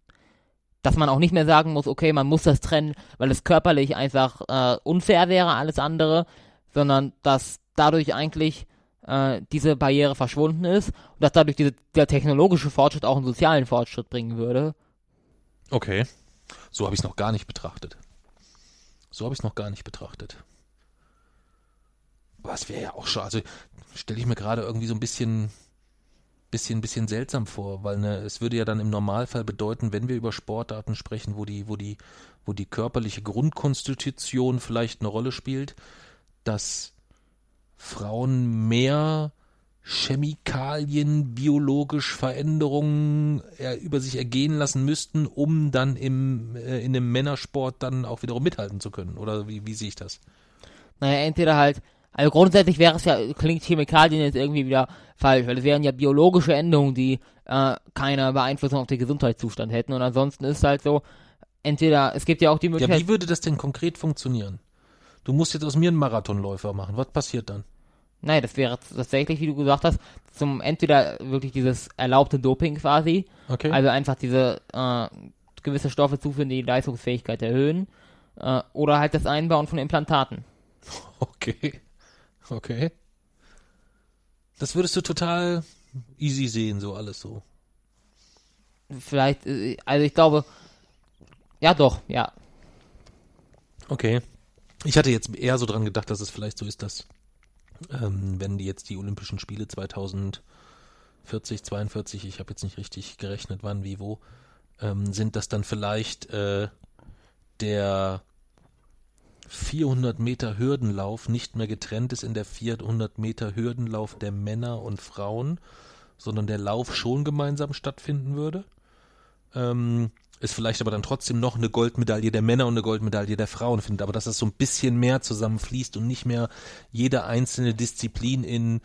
Dass man auch nicht mehr sagen muss, okay, man muss das trennen, weil es körperlich einfach äh, unfair wäre, alles andere, sondern dass dadurch eigentlich äh, diese Barriere verschwunden ist und dass dadurch diese, der technologische Fortschritt auch einen sozialen Fortschritt bringen würde. Okay. So habe ich es noch gar nicht betrachtet. So habe ich es noch gar nicht betrachtet. Was wäre ja auch schon, also stelle ich mir gerade irgendwie so ein bisschen, bisschen, bisschen seltsam vor, weil ne, es würde ja dann im Normalfall bedeuten, wenn wir über Sportarten sprechen, wo die, wo die, wo die körperliche Grundkonstitution vielleicht eine Rolle spielt, dass Frauen mehr Chemikalien, biologisch Veränderungen äh, über sich ergehen lassen müssten, um dann im, äh, in einem Männersport dann auch wiederum mithalten zu können. Oder wie, wie sehe ich das? Naja, entweder halt, also grundsätzlich wäre es ja, klingt Chemikalien jetzt irgendwie wieder falsch, weil es wären ja biologische Änderungen, die äh, keine Beeinflussung auf den Gesundheitszustand hätten. Und ansonsten ist halt so, entweder, es gibt ja auch die Ja, Möglichkeit. wie würde das denn konkret funktionieren? Du musst jetzt aus mir einen Marathonläufer machen. Was passiert dann? Nein, das wäre tatsächlich, wie du gesagt hast, zum entweder wirklich dieses erlaubte Doping quasi, Okay. also einfach diese äh, gewisse Stoffe zuführen, die die Leistungsfähigkeit erhöhen, äh, oder halt das Einbauen von Implantaten. <laughs> Okay. Okay. Das würdest du total easy sehen, so alles so. Vielleicht, äh, also ich glaube, ja doch, ja. Okay. Ich hatte jetzt eher so dran gedacht, dass es vielleicht so ist, dass ähm, wenn die jetzt die Olympischen Spiele 2040, 42, ich habe jetzt nicht richtig gerechnet, wann, wie, wo, ähm, sind, dass dann vielleicht äh, der 400 Meter Hürdenlauf nicht mehr getrennt ist in der 400 Meter Hürdenlauf der Männer und Frauen, sondern der Lauf schon gemeinsam stattfinden würde. Ähm, es vielleicht aber dann trotzdem noch eine Goldmedaille der Männer und eine Goldmedaille der Frauen findet, aber dass das so ein bisschen mehr zusammenfließt und nicht mehr jede einzelne Disziplin in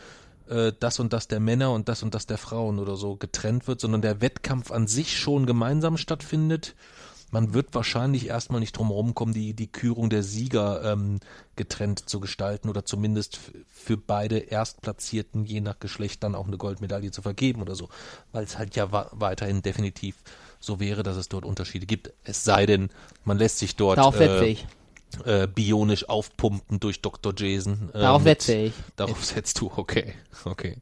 äh, das und das der Männer und das und das der Frauen oder so getrennt wird, sondern der Wettkampf an sich schon gemeinsam stattfindet. Man wird wahrscheinlich erstmal nicht drum herum kommen, die, die Kürung der Sieger ähm, getrennt zu gestalten oder zumindest für beide Erstplatzierten je nach Geschlecht dann auch eine Goldmedaille zu vergeben oder so, weil es halt ja weiterhin definitiv so wäre, dass es dort Unterschiede gibt. Es sei denn, man lässt sich dort Darauf äh, äh, bionisch aufpumpen durch Dr. Jason. Äh, Darauf setze ich. Darauf setzt du, okay, okay.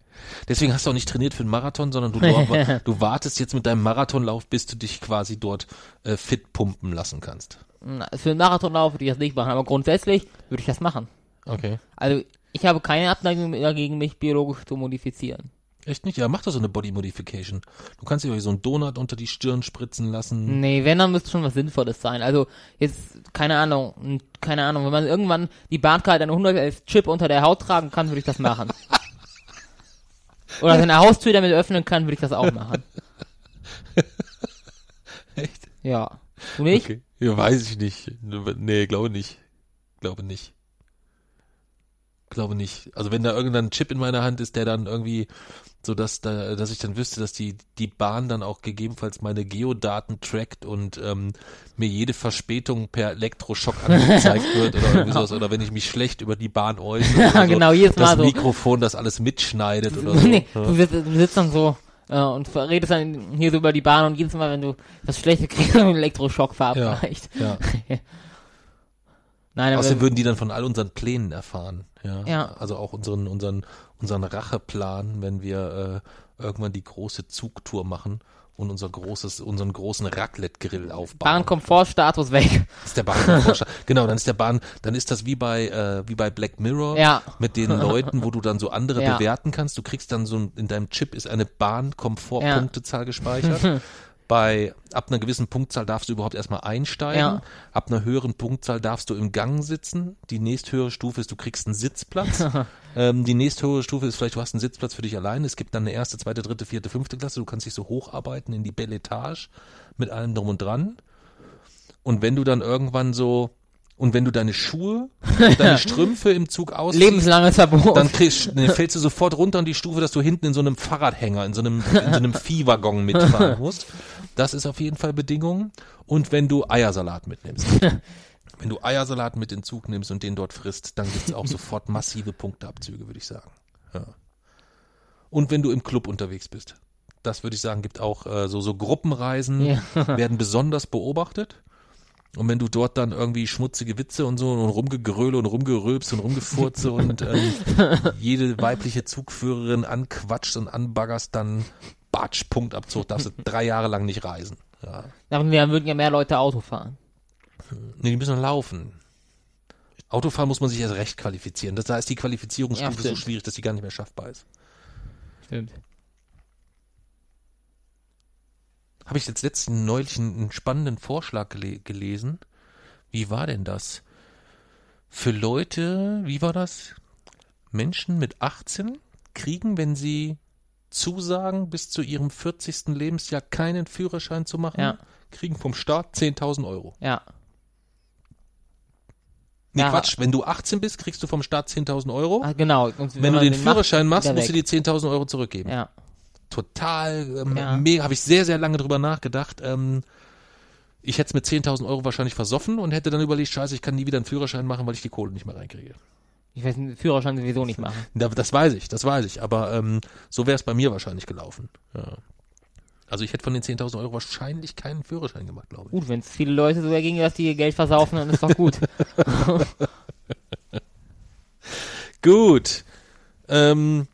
Deswegen hast du auch nicht trainiert für einen Marathon, sondern du, du, <laughs> du wartest jetzt mit deinem Marathonlauf, bis du dich quasi dort äh, fit pumpen lassen kannst. Na, Für einen Marathonlauf würde ich das nicht machen, aber grundsätzlich würde ich das machen. Okay. Also ich habe keine Abneigung dagegen, mich biologisch zu modifizieren. Echt nicht? Ja, mach doch so eine Body Modification. Du kannst dir so einen Donut unter die Stirn spritzen lassen. Nee, wenn, dann müsste schon was Sinnvolles sein. Also, jetzt, keine Ahnung, keine Ahnung, wenn man irgendwann die Bahncard eine 111 Chip unter der Haut tragen kann, würde ich das machen. Oder seine Haustür damit öffnen kann, würde ich das auch machen. <laughs> Echt? Ja. Du nicht? Okay. Ja, weiß ich nicht. Nee, glaube nicht. Glaube nicht. Glaube nicht. Also wenn da irgendein Chip in meiner Hand ist, der dann irgendwie, so dass da, dass ich dann wüsste, dass die die Bahn dann auch gegebenenfalls meine Geodaten trackt und ähm, mir jede Verspätung per Elektroschock <laughs> angezeigt wird oder irgendwie sowas. Oder wenn ich mich schlecht über die Bahn äußere. Ja, <laughs> oder so, genau, jedes das Mal so. Mikrofon das alles mitschneidet oder so. <laughs> nee, Ja. du, sitzt, dann so äh, und redest dann hier so über die Bahn und jedes Mal, wenn du was Schlechtes kriegst, einen Elektroschock verabreicht. Ja. Nein, aber Außerdem würden die dann von all unseren Plänen erfahren. Ja. Ja. Also auch unseren, unseren, unseren Racheplan, wenn wir äh, irgendwann die große Zugtour machen und unser großes, unseren großen Raclette-Grill aufbauen. Bahnkomfortstatus weg. Das ist der Bahnkomfortstatus. <laughs> genau, dann ist der Bahn, dann ist das wie bei, äh, wie bei Black Mirror Ja. mit den Leuten, wo du dann so andere <laughs> Ja. bewerten kannst. Du kriegst dann so ein, in deinem Chip ist eine Bahnkomfortpunktezahl gespeichert. <laughs> Bei ab einer gewissen Punktzahl darfst du überhaupt erstmal einsteigen. Ja. Ab einer höheren Punktzahl darfst du im Gang sitzen. Die nächsthöhere Stufe ist, du kriegst einen Sitzplatz. <laughs> ähm, die nächsthöhere Stufe ist vielleicht, du hast einen Sitzplatz für dich allein. Es gibt dann eine erste, zweite, dritte, vierte, fünfte Klasse. Du kannst dich so hocharbeiten in die Belle Etage mit allem drum und dran. Und wenn du dann irgendwann so, und wenn du deine Schuhe <laughs> und deine Strümpfe im Zug ausziehst, Lebenslanges Verbot. dann kriegst, dann fällst du sofort runter an die Stufe, dass du hinten in so einem Fahrradhänger, in so einem, in so einem <laughs> Viehwaggon mitfahren musst. Das ist auf jeden Fall Bedingung. Und wenn du Eiersalat mitnimmst. <laughs> Wenn du Eiersalat mit in den Zug nimmst und den dort frisst, dann gibt's auch sofort massive Punkteabzüge, würde ich sagen. Ja. Und wenn du im Club unterwegs bist. Das würde ich sagen, gibt auch äh, so, so Gruppenreisen Ja. werden besonders beobachtet. Und wenn du dort dann irgendwie schmutzige Witze und so und rumgegröle und rumgerülpst und rumgefurze und ähm, <laughs> jede weibliche Zugführerin anquatscht und anbaggerst, dann Batsch, Punktabzug, darfst du drei Jahre lang nicht reisen. Ja. Dann würden ja mehr Leute Auto fahren. Nee, die müssen laufen. Autofahren muss man sich erst recht qualifizieren. Das, da ist die Ja, Qualifizierungsstufe so schwierig, dass die gar nicht mehr schaffbar ist. Stimmt. Habe ich jetzt letzten neulich einen, spannenden Vorschlag gele gelesen. Wie war denn das? Für Leute, wie war das? Menschen mit 18 kriegen, wenn sie zusagen, bis zu ihrem 40. Lebensjahr keinen Führerschein zu machen, Ja. kriegen vom Staat 10.000 Euro. Ja. Nee, Ja. Quatsch, wenn du 18 bist, kriegst du vom Staat 10.000 Euro. Ah, genau. Und wenn, du man den, macht, Führerschein machst, wieder musst du die 10.000 Euro zurückgeben. Ja. Total, ähm, Ja. mega, habe ich sehr, sehr lange drüber nachgedacht. Ähm, ich hätte es mit 10.000 Euro wahrscheinlich versoffen und hätte dann überlegt, scheiße, ich kann nie wieder einen Führerschein machen, weil ich die Kohle nicht mehr reinkriege. Ich weiß den Führerschein sowieso nicht machen. Da- Das weiß ich, das weiß ich, aber ähm, so wäre es bei mir wahrscheinlich gelaufen. Ja. Also ich hätte von den 10.000 Euro wahrscheinlich keinen Führerschein gemacht, glaube ich. Gut, wenn es viele Leute so erging, dass die ihr Geld versaufen, dann ist doch gut. <laughs> Gut. Ähm,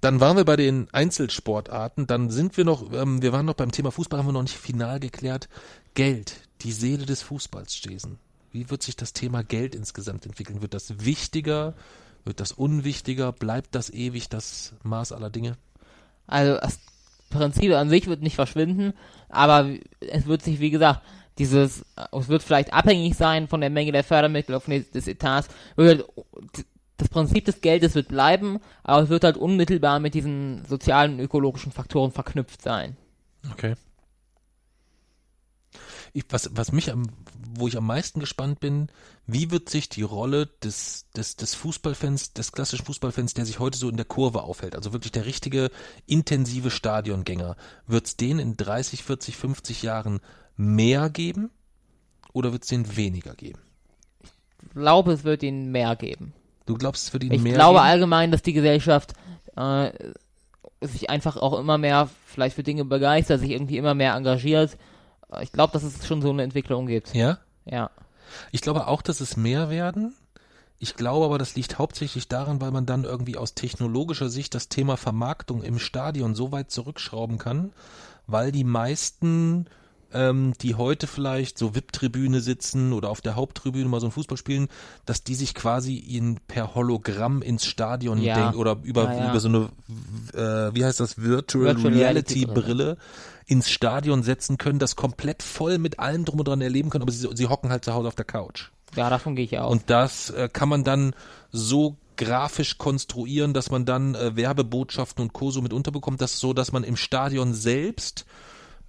dann waren wir bei den Einzelsportarten. Dann sind wir noch, ähm, wir waren noch beim Thema Fußball, haben wir noch nicht final geklärt. Geld, die Seele des Fußballs, Jason. Wie wird sich das Thema Geld insgesamt entwickeln? Wird das wichtiger? Wird das unwichtiger? Bleibt das ewig das Maß aller Dinge? Also das Prinzip an sich wird nicht verschwinden, aber es wird sich, wie gesagt, dieses, es wird vielleicht abhängig sein von der Menge der Fördermittel, des Etats. Wird das Prinzip des Geldes wird bleiben, aber es wird halt unmittelbar mit diesen sozialen und ökologischen Faktoren verknüpft sein. Okay. Ich, was, was mich am, wo ich am meisten gespannt bin, wie wird sich die Rolle des, des, des Fußballfans, des klassischen Fußballfans, der sich heute so in der Kurve aufhält, also wirklich der richtige, intensive Stadiongänger, wird es den in 30, 40, 50 Jahren mehr geben oder wird es den weniger geben? Ich glaube, es wird ihnen mehr geben. Du glaubst, es wird Ich mehr glaube geben? allgemein, dass die Gesellschaft äh, sich einfach auch immer mehr vielleicht für Dinge begeistert, sich irgendwie immer mehr engagiert. Ich glaube, dass es schon so eine Entwicklung gibt. Ja? Ja. Ich glaube auch, dass es mehr werden. Ich glaube aber, das liegt hauptsächlich daran, weil man dann irgendwie aus technologischer Sicht das Thema Vermarktung im Stadion so weit zurückschrauben kann, weil die meisten, ähm, die heute vielleicht so VIP-Tribüne sitzen oder auf der Haupttribüne mal so ein Fußball spielen, dass die sich quasi in, per Hologramm ins Stadion Ja. denken oder über, Ja, ja. über so eine, äh, wie heißt das, Virtual, Virtual Reality Reality Brille ins Stadion setzen können, das komplett voll mit allem drum und dran erleben können, aber sie, sie hocken halt zu Hause auf der Couch. Ja, davon gehe ich aus. Und das äh, kann man dann so grafisch konstruieren, dass man dann äh, Werbebotschaften und Co. so mit unterbekommt, dass so, dass man im Stadion selbst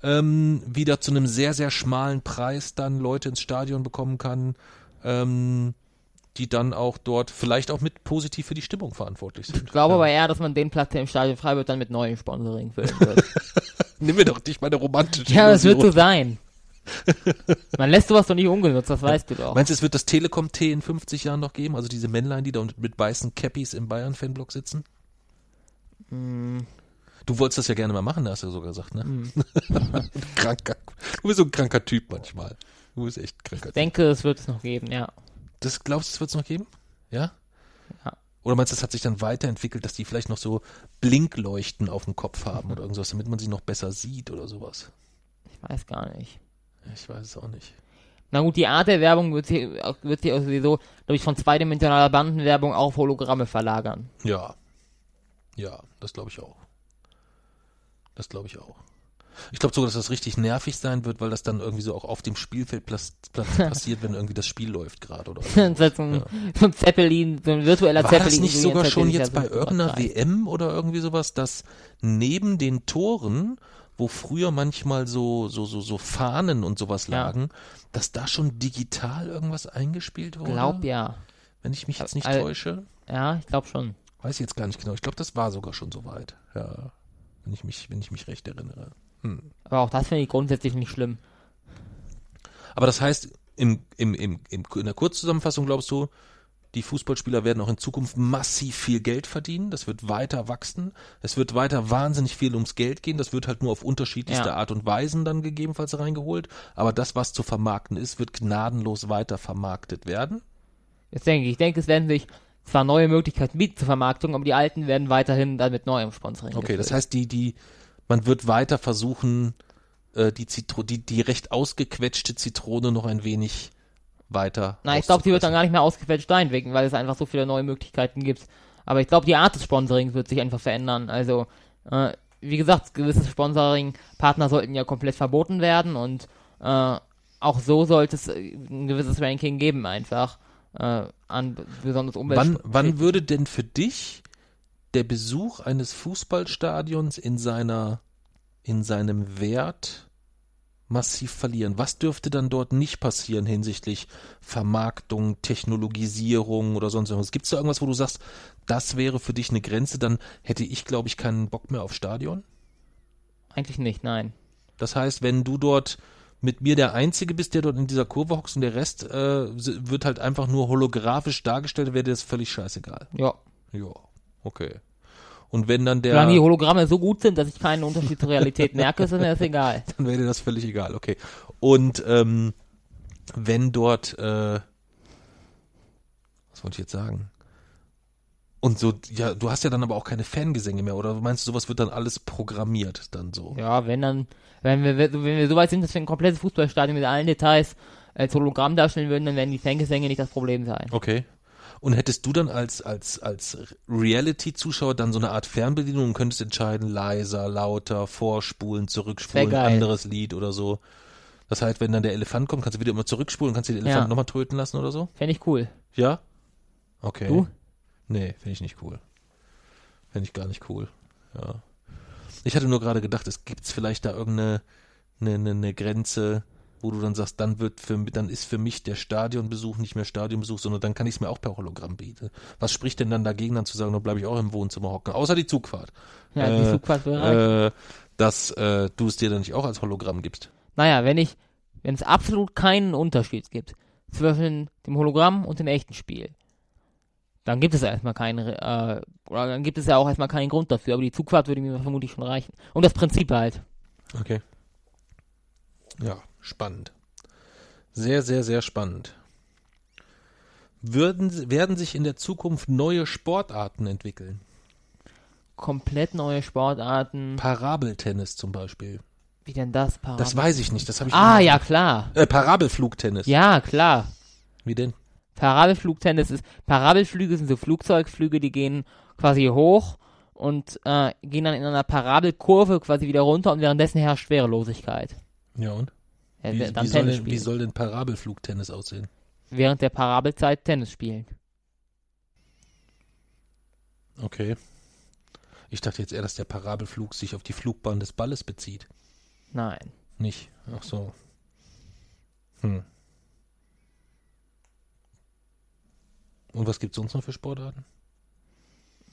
ähm, wieder zu einem sehr, sehr schmalen Preis dann Leute ins Stadion bekommen kann, ähm, die dann auch dort vielleicht auch mit positiv für die Stimmung verantwortlich sind. ich glaube ja. aber eher, dass man den Platz, der im Stadion frei wird, dann mit neuem Sponsoring füllen <laughs> wird. Nimm mir doch nicht meine romantische ja, das wird so sein. <laughs> Man lässt sowas doch nicht ungenutzt, das weißt du doch. Meinst du, es wird das Telekom T in 50 Jahren noch geben? Also diese Männlein, die da mit weißen Cappies im Bayern-Fanblock sitzen? Mm, Du wolltest das ja gerne mal machen, hast du sogar gesagt, ne? mm. <laughs> kranker. Du bist so ein kranker Typ manchmal. Du bist echt ein kranker Ich denke, es wird es noch geben, ja. Typ. Das glaubst du, es wird es noch geben? Ja? Ja. Oder meinst du, das hat sich dann weiterentwickelt, dass die vielleicht noch so Blinkleuchten auf dem Kopf haben oder irgendwas, damit man sie noch besser sieht oder sowas? Ich weiß gar nicht. Ich weiß es auch nicht. Na gut, die Art der Werbung wird sich, wird sich sowieso, glaube ich, von zweidimensionaler Bandenwerbung auf Hologramme verlagern. Ja. Ja, das glaube ich auch. Das glaube ich auch. Ich glaube sogar, dass das richtig nervig sein wird, weil das dann irgendwie so auch auf dem Spielfeld <laughs> passiert, wenn irgendwie das Spiel läuft gerade oder <laughs> so. so, ein, ein Zeppelin, so ein virtueller War Zeppelin. das nicht sogar schon jetzt bei irgendeiner. WM oder irgendwie sowas, dass neben den Toren, wo früher manchmal so, so, so, so Fahnen und sowas Ja. lagen, dass da schon digital irgendwas eingespielt wurde? Glaub ja. Wenn ich mich jetzt nicht Al- täusche. Ja, ich glaube schon. Weiß ich jetzt gar nicht genau. Ich glaube, das war sogar schon soweit. Ja. Wenn ich mich, wenn ich mich recht erinnere. Hm. Aber auch das finde ich grundsätzlich nicht schlimm. Aber das heißt, im, im, im, im, in der Kurzzusammenfassung glaubst du, die Fußballspieler werden auch in Zukunft massiv viel Geld verdienen. Das wird weiter wachsen. Es wird weiter wahnsinnig viel ums Geld gehen. Das wird halt nur auf unterschiedlichste Ja. Art und Weisen dann gegebenenfalls reingeholt. Aber das, was zu vermarkten ist, wird gnadenlos weiter vermarktet werden. Jetzt denke ich, ich denke, es werden sich zwar neue Möglichkeiten bieten zur Vermarktung, aber die alten werden weiterhin dann mit neuem Sponsoring. Okay, das gefüllt. heißt, die, die, man wird weiter versuchen, äh, die, Zitro die, die recht ausgequetschte Zitrone noch ein wenig weiter. Nein, ich glaube, sie wird dann gar nicht mehr ausgequetscht einwirken, weil es einfach so viele neue Möglichkeiten gibt. Aber ich glaube, die Art des Sponsorings wird sich einfach verändern. Also, äh, wie gesagt, gewisse Sponsoring-Partner sollten ja komplett verboten werden und äh, auch so sollte es ein gewisses Ranking geben, einfach äh, an besonders Umwelt. Wann, wann würde denn für dich der Besuch eines Fußballstadions in seiner, in seinem Wert massiv verlieren? Was dürfte dann dort nicht passieren hinsichtlich Vermarktung, Technologisierung oder sonst irgendwas? Gibt es da irgendwas, wo du sagst, das wäre für dich eine Grenze? Dann hätte ich, glaube ich, keinen Bock mehr auf Stadion. Eigentlich nicht, nein. Das heißt, wenn du dort mit mir der Einzige bist, der dort in dieser Kurve hockst und der Rest äh, wird halt einfach nur holographisch dargestellt, wäre dir das völlig scheißegal. Ja. Ja, okay. Und wenn dann der, Solange die Hologramme so gut sind, dass ich keinen Unterschied zur Realität merke, ist mir das egal. <laughs> dann wäre dir das völlig egal, okay. Und ähm, wenn dort, äh, was wollte ich jetzt sagen? Und so, ja, du hast ja dann aber auch keine Fangesänge mehr, oder meinst du, sowas wird dann alles programmiert dann so? Ja, wenn dann, wenn wir, wenn wir so weit sind, dass wir ein komplettes Fußballstadion mit allen Details als Hologramm darstellen würden, dann werden die Fangesänge nicht das Problem sein. Okay. Und hättest du dann als, als, als Reality-Zuschauer dann so eine Art Fernbedienung und könntest entscheiden, leiser, lauter, vorspulen, zurückspulen, anderes Lied oder so? Das heißt, wenn dann der Elefant kommt, kannst du wieder immer zurückspulen, kannst du den Elefant Ja. nochmal töten lassen oder so? Fände ich cool. Ja? Okay. Du? Nee, finde ich nicht cool. Finde ich gar nicht cool. Ja. Ich hatte nur gerade gedacht, es gibt vielleicht da irgendeine eine, eine, eine Grenze, wo du dann sagst, dann wird für dann ist für mich der Stadionbesuch nicht mehr Stadionbesuch, sondern dann kann ich es mir auch per Hologramm bieten. Was spricht denn dann dagegen, dann zu sagen, dann bleibe ich auch im Wohnzimmer hocken, außer die Zugfahrt. Ja, die Äh, Zugfahrt wäre. Äh, dass äh, du es dir dann nicht auch als Hologramm gibst. Naja, wenn ich, wenn es absolut keinen Unterschied gibt zwischen dem Hologramm und dem echten Spiel, dann gibt es ja erstmal keinen, äh, oder dann gibt es ja auch erstmal keinen Grund dafür, aber die Zugfahrt würde mir vermutlich schon reichen. Und das Prinzip halt. Okay. Ja, spannend. Sehr, sehr, sehr spannend. Würden, werden sich in der Zukunft neue Sportarten entwickeln? Komplett neue Sportarten. Parabeltennis zum Beispiel. Wie denn das? Parabel Das weiß ich nicht, das habe ich. ah, ja, klar. Äh, Parabelflugtennis. Ja, klar. Wie denn? Parabelflugtennis ist, Parabelflüge sind so Flugzeugflüge, die gehen quasi hoch und äh, gehen dann in einer Parabelkurve quasi wieder runter und währenddessen herrscht Schwerelosigkeit. Ja und? Ja, Wie, wie, soll denn, wie soll denn Parabelflugtennis aussehen? Während der Parabelzeit Tennis spielen. Okay. Ich dachte jetzt eher, dass der Parabelflug sich auf die Flugbahn des Balles bezieht. Nein. Nicht. Ach so. Hm. Und was gibt's sonst noch für Sportarten?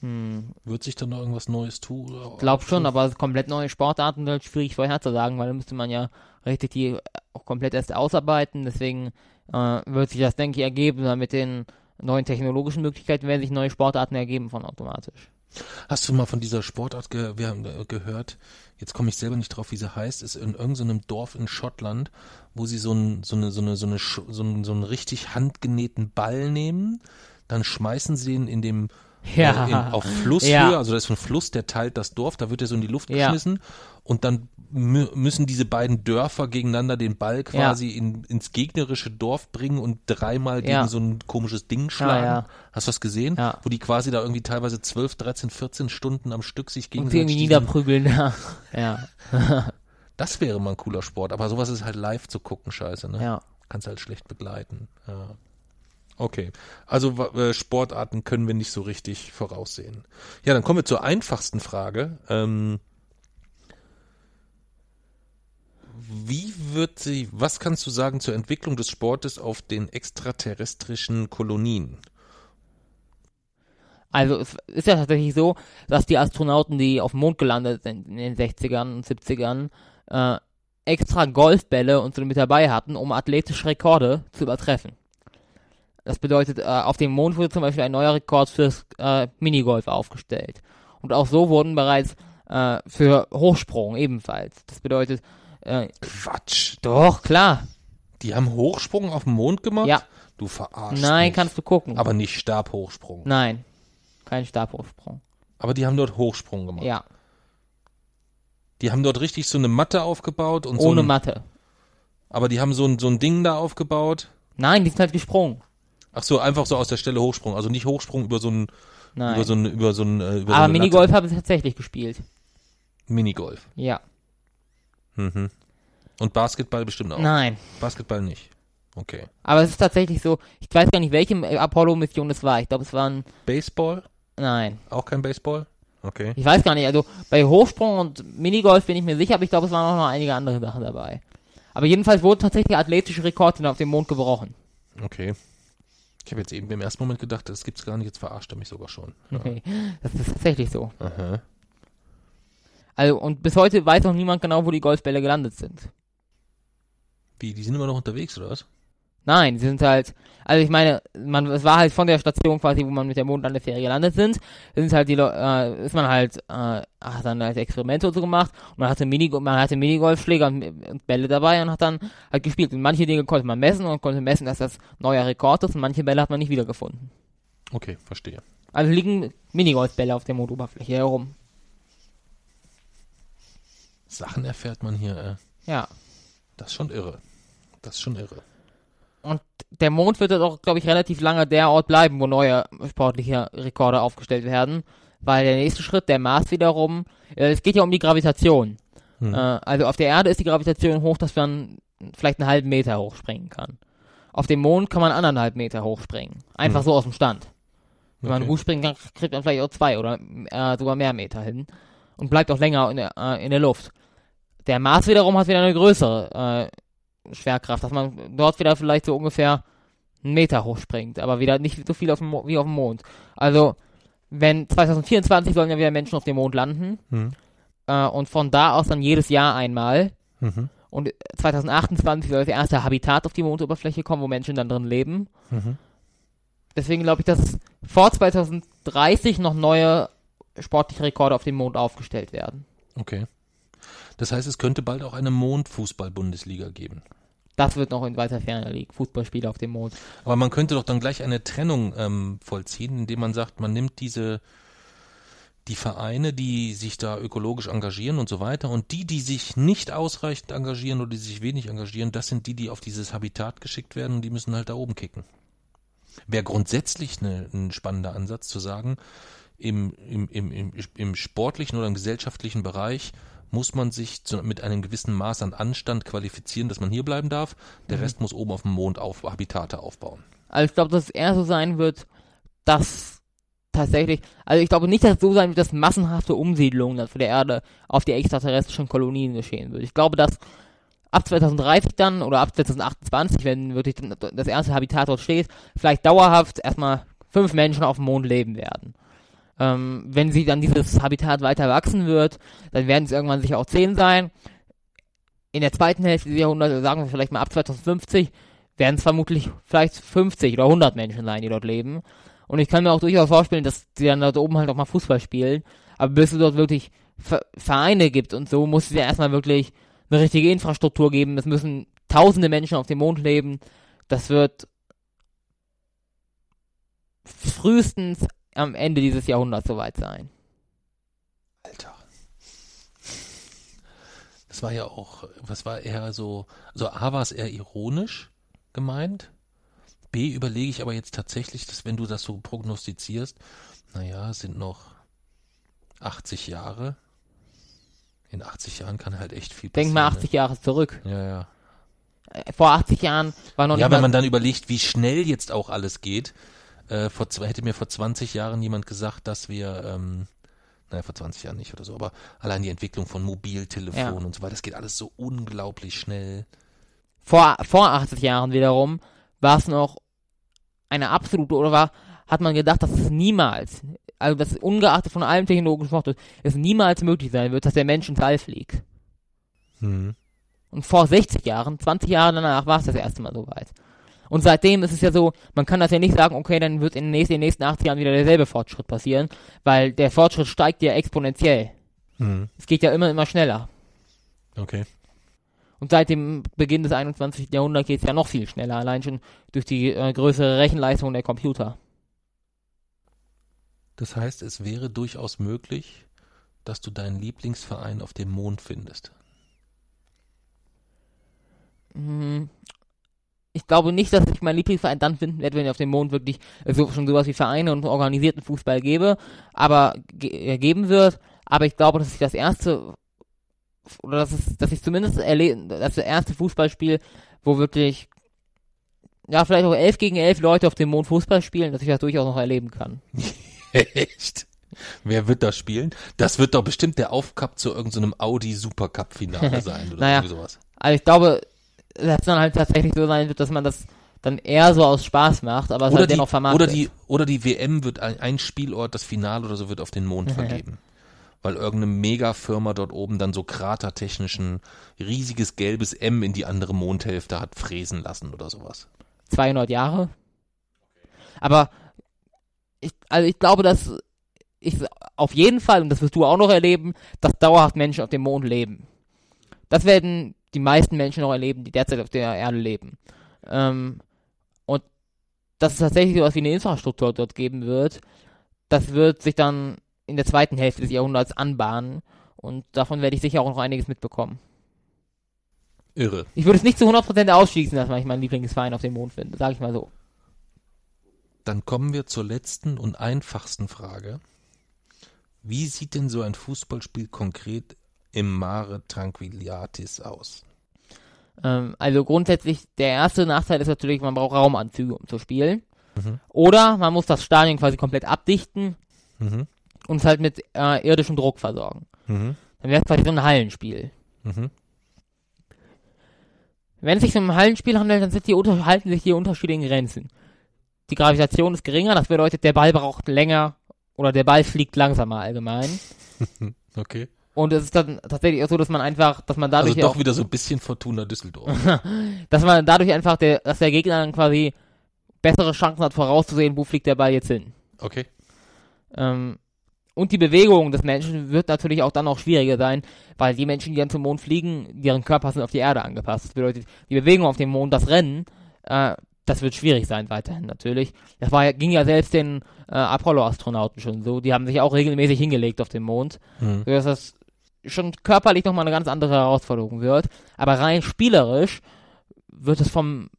Hm, Wird sich dann noch irgendwas Neues tun? oder- glaub schon, aber komplett neue Sportarten sind halt schwierig vorherzusagen, weil dann müsste man ja richtig die auch komplett erst ausarbeiten. Deswegen äh, wird sich das, denke ich, ergeben. Mit den neuen technologischen Möglichkeiten werden sich neue Sportarten ergeben von automatisch. Hast du mal von dieser Sportart ge äh, gehört? Jetzt komme ich selber nicht drauf, wie sie heißt. Ist in irgendeinem Dorf in Schottland, wo sie so, ein, so eine so eine so eine so einen, so einen richtig handgenähten Ball nehmen, dann schmeißen sie ihn in dem Ja. äh, in, auf Flusshöhe, Ja. also da ist ein Fluss, der teilt das Dorf, da wird er so in die Luft Ja. geschmissen und dann mü müssen diese beiden Dörfer gegeneinander den Ball quasi in, ins gegnerische Dorf bringen und dreimal gegen Ja. so ein komisches Ding schlagen. ja. Hast du das gesehen? Ja. Wo die quasi da irgendwie teilweise 12, 13, 14 Stunden am Stück sich Und gegenseitig irgendwie diesen- niederprügeln, ja. <laughs> Ja. Das wäre mal ein cooler Sport, aber sowas ist halt live zu gucken, scheiße, ne? ja. Kannst halt schlecht begleiten. Ja. Okay, also äh, Sportarten können wir nicht so richtig voraussehen. Ja, dann kommen wir zur einfachsten Frage. Ähm, wie wird sie, was kannst du sagen zur Entwicklung des Sportes auf den extraterrestrischen Kolonien? Also es ist ja tatsächlich so, dass die Astronauten, die auf dem Mond gelandet sind in den 60ern und 70ern, äh, extra Golfbälle und so mit dabei hatten, um athletische Rekorde zu übertreffen. Das bedeutet, äh, auf dem Mond wurde zum Beispiel ein neuer Rekord fürs äh, Minigolf aufgestellt. Und auch so wurden bereits äh, für Hochsprung ebenfalls. Das bedeutet, äh, Quatsch. doch, klar. Die haben Hochsprung auf dem Mond gemacht? Ja. Du verarschst Nein, mich. kannst du gucken. Aber nicht Stabhochsprung. Nein, kein Stabhochsprung. Aber die haben dort Hochsprung gemacht. Ja, Die haben dort richtig so eine Matte aufgebaut und so ohne ein, Matte. Aber die haben so ein, so ein Ding da aufgebaut. Nein, die sind halt gesprungen. Ach so, einfach so aus der Stelle Hochsprung. Also nicht Hochsprung über so ein, Nein. über so ein, über so ein, äh, über so Aber eine Minigolf haben sie tatsächlich gespielt. Minigolf. Ja. Mhm. Und Basketball bestimmt auch. Nein. Basketball nicht. Okay. Aber es ist tatsächlich so, ich weiß gar nicht, welche Apollo-Mission es war. Ich glaube, es waren, Baseball? nein. Auch kein Baseball? Okay. Ich weiß gar nicht. Also bei Hochsprung und Minigolf bin ich mir sicher, aber ich glaube, es waren auch noch einige andere Sachen dabei. Aber jedenfalls wurden tatsächlich athletische Rekorde auf dem Mond gebrochen. Okay. Ich habe jetzt eben im ersten Moment gedacht, das gibt's gar nicht, jetzt verarscht er mich sogar schon. Ja. Okay. Das ist tatsächlich so. Aha. Also, und bis heute weiß noch niemand genau, wo die Golfbälle gelandet sind. Wie, die sind immer noch unterwegs, oder was? Nein, sie sind halt, also ich meine, man, es war halt von der Station quasi, wo man mit der Mondlandefähre gelandet sind, sind halt die, äh, ist man halt, äh, hat dann halt Experimente und so gemacht und man hatte Mini, man hatte Minigolfschläger und, und Bälle dabei und hat dann halt gespielt. Und manche Dinge konnte man messen und konnte messen, dass das neuer Rekord ist und manche Bälle hat man nicht wiedergefunden. Okay, verstehe. Also liegen Minigolfbälle auf der Mondoberfläche herum. Sachen erfährt man hier, äh, Ja. das ist schon irre. Das ist schon irre. Und der Mond wird jetzt auch, glaube ich, relativ lange der Ort bleiben, wo neue sportliche Rekorde aufgestellt werden. Weil der nächste Schritt, der Mars wiederum, äh, es geht ja um die Gravitation. Hm. Äh, also auf der Erde ist die Gravitation hoch, dass man vielleicht einen halben Meter hochspringen kann. Auf dem Mond kann man anderthalb Meter hochspringen. Einfach Hm. so aus dem Stand. Wenn man Okay. gut springen kann, kriegt man vielleicht auch zwei oder äh, sogar mehr Meter hin. Und bleibt auch länger in der, äh, in der Luft. Der Mars wiederum hat wieder eine größere äh, Schwerkraft, dass man dort wieder vielleicht so ungefähr einen Meter hochspringt, aber wieder nicht so viel auf dem Mo wie auf dem Mond. Also, wenn 2024 sollen ja wieder Menschen auf dem Mond landen Hm. äh, und von da aus dann jedes Jahr einmal. Mhm. Und 2028 soll das erste Habitat auf die Mondoberfläche kommen, wo Menschen dann drin leben. Mhm. Deswegen glaube ich, dass vor 2030 noch neue sportliche Rekorde auf dem Mond aufgestellt werden. Okay. Das heißt, es könnte bald auch eine Mondfußball-Bundesliga geben. Das wird noch in weiter Ferne liegen. Fußballspiele auf dem Mond. Aber man könnte doch dann gleich eine Trennung ähm, vollziehen, indem man sagt, man nimmt diese die Vereine, die sich da ökologisch engagieren und so weiter, und die, die sich nicht ausreichend engagieren oder die sich wenig engagieren, das sind die, die auf dieses Habitat geschickt werden und die müssen halt da oben kicken. Wäre grundsätzlich ne, ein spannender Ansatz zu sagen, im, im, im, im, im sportlichen oder im gesellschaftlichen Bereich muss man sich zu, mit einem gewissen Maß an Anstand qualifizieren, dass man hier bleiben darf. Der Rest muss oben auf dem Mond auf Habitate aufbauen. Also ich glaube, dass es eher so sein wird, dass tatsächlich, also ich glaube nicht, dass es so sein wird, dass massenhafte Umsiedlungen dann für der Erde auf die extraterrestrischen Kolonien geschehen wird. Ich glaube, dass ab 2030 dann oder ab 2028, wenn wirklich das erste Habitat dort steht, vielleicht dauerhaft erstmal fünf Menschen auf dem Mond leben werden. Ähm, wenn sie dann dieses Habitat weiter wachsen wird, dann werden es irgendwann sicher auch zehn sein. In der zweiten Hälfte des Jahrhunderts, sagen wir vielleicht mal ab 2050, werden es vermutlich vielleicht 50 oder 100 Menschen sein, die dort leben. Und ich kann mir auch durchaus vorstellen, dass die dann dort oben halt auch mal Fußball spielen. Aber bis es dort wirklich Ver Vereine gibt und so, muss es ja erstmal wirklich eine richtige Infrastruktur geben. Es müssen tausende Menschen auf dem Mond leben. Das wird frühestens am Ende dieses Jahrhunderts soweit sein. Alter. Das war ja auch, was war eher so, also A war es eher ironisch gemeint. B überlege ich aber jetzt tatsächlich, dass wenn du das so prognostizierst, naja, es sind noch 80 Jahre. In 80 Jahren kann halt echt viel passieren. Denk mal 80 Jahre zurück. Ne? Ja, ja. Äh, Vor 80 Jahren war noch Ja, wenn man dann überlegt, wie schnell jetzt auch alles geht. Äh, vor, hätte mir vor 20 Jahren jemand gesagt, dass wir, ähm, naja, vor 20 Jahren nicht oder so, aber allein die Entwicklung von Mobiltelefon Ja. und so weiter, das geht alles so unglaublich schnell. vor, vor 80 Jahren wiederum war es noch eine absolute, oder war, hat man gedacht, dass es niemals, also dass ungeachtet von allem technologischen Fortschritt, es niemals möglich sein wird, dass der Mensch ins All fliegt. Hm. Und vor 60 Jahren, 20 Jahre danach war es das erste Mal soweit. Und seitdem ist es ja so, man kann das ja nicht sagen, okay, dann wird in den nächsten, in den nächsten 80 Jahren wieder derselbe Fortschritt passieren, weil der Fortschritt steigt ja exponentiell. Hm. Es geht ja immer, immer schneller. Okay. Und seit dem Beginn des 21. Jahrhunderts geht es ja noch viel schneller, allein schon durch die äh, größere Rechenleistung der Computer. Das heißt, es wäre durchaus möglich, dass du deinen Lieblingsverein auf dem Mond findest. Ich glaube nicht, dass ich meinen Lieblingsverein dann finden werde, wenn ich auf dem Mond wirklich so, schon sowas wie Vereine und organisierten Fußball gebe, aber ge äh, geben wird. Aber ich glaube, dass ich das erste oder dass es, dass ich zumindest erlebe, das erste Fußballspiel, wo wirklich ja vielleicht auch elf gegen elf Leute auf dem Mond Fußball spielen, dass ich das durchaus noch erleben kann. <laughs> Echt? Wer wird das spielen? Das wird doch bestimmt der Aufcup zu irgendeinem Audi Supercup Finale <laughs> sein oder Naja. sowas. Also ich glaube, dass dann halt tatsächlich so sein wird, dass man das dann eher so aus Spaß macht, aber es Oder halt die, dennoch vermarktet. oder die, oder die WM wird ein, ein Spielort, das Finale oder so wird auf den Mond vergeben. Weil irgendeine Megafirma dort oben dann so kratertechnischen riesiges gelbes M in die andere Mondhälfte hat fräsen lassen oder sowas. 200 Jahre. Aber ich, also ich glaube, dass ich auf jeden Fall, und das wirst du auch noch erleben, dass dauerhaft Menschen auf dem Mond leben. Das werden die meisten Menschen noch erleben, die derzeit auf der Erde leben. Ähm, und dass es tatsächlich sowas wie eine Infrastruktur dort geben wird, das wird sich dann in der zweiten Hälfte des Jahrhunderts anbahnen. Und davon werde ich sicher auch noch einiges mitbekommen. Irre. Ich würde es nicht zu 100% ausschließen, dass ich meinen Lieblingsverein auf dem Mond finde, sage ich mal so. Dann kommen wir zur letzten und einfachsten Frage. Wie sieht denn so ein Fußballspiel konkret im Mare Tranquiliatis aus? Ähm, also grundsätzlich, der erste Nachteil ist natürlich, man braucht Raumanzüge, um zu spielen. Mhm. Oder man muss das Stadion quasi komplett abdichten Mhm. und es halt mit äh, irdischem Druck versorgen. Mhm. Dann wäre es quasi so ein Hallenspiel. Mhm. Wenn es sich um ein Hallenspiel handelt, dann sind die halten sich die unterschiedlichen Grenzen. Die Gravitation ist geringer, das bedeutet, der Ball braucht länger oder der Ball fliegt langsamer allgemein. <laughs> Okay. Und es ist dann tatsächlich auch so, dass man einfach, dass man dadurch Also doch wieder so ein bisschen Fortuna Düsseldorf. <laughs> dass man dadurch einfach der, dass der Gegner dann quasi bessere Chancen hat vorauszusehen, wo fliegt der Ball jetzt hin. Okay. Ähm, und die Bewegung des Menschen wird natürlich auch dann noch schwieriger sein, weil die Menschen, die dann zum Mond fliegen, deren Körper sind auf die Erde angepasst. Das bedeutet, die Bewegung auf dem Mond, das Rennen, äh, das wird schwierig sein weiterhin natürlich. Das war, ja- ging ja selbst den äh, Apollo-Astronauten schon so. Die haben sich auch regelmäßig hingelegt auf dem Mond, Mhm. sodass das schon körperlich nochmal eine ganz andere Herausforderung wird. Aber rein spielerisch wird es vom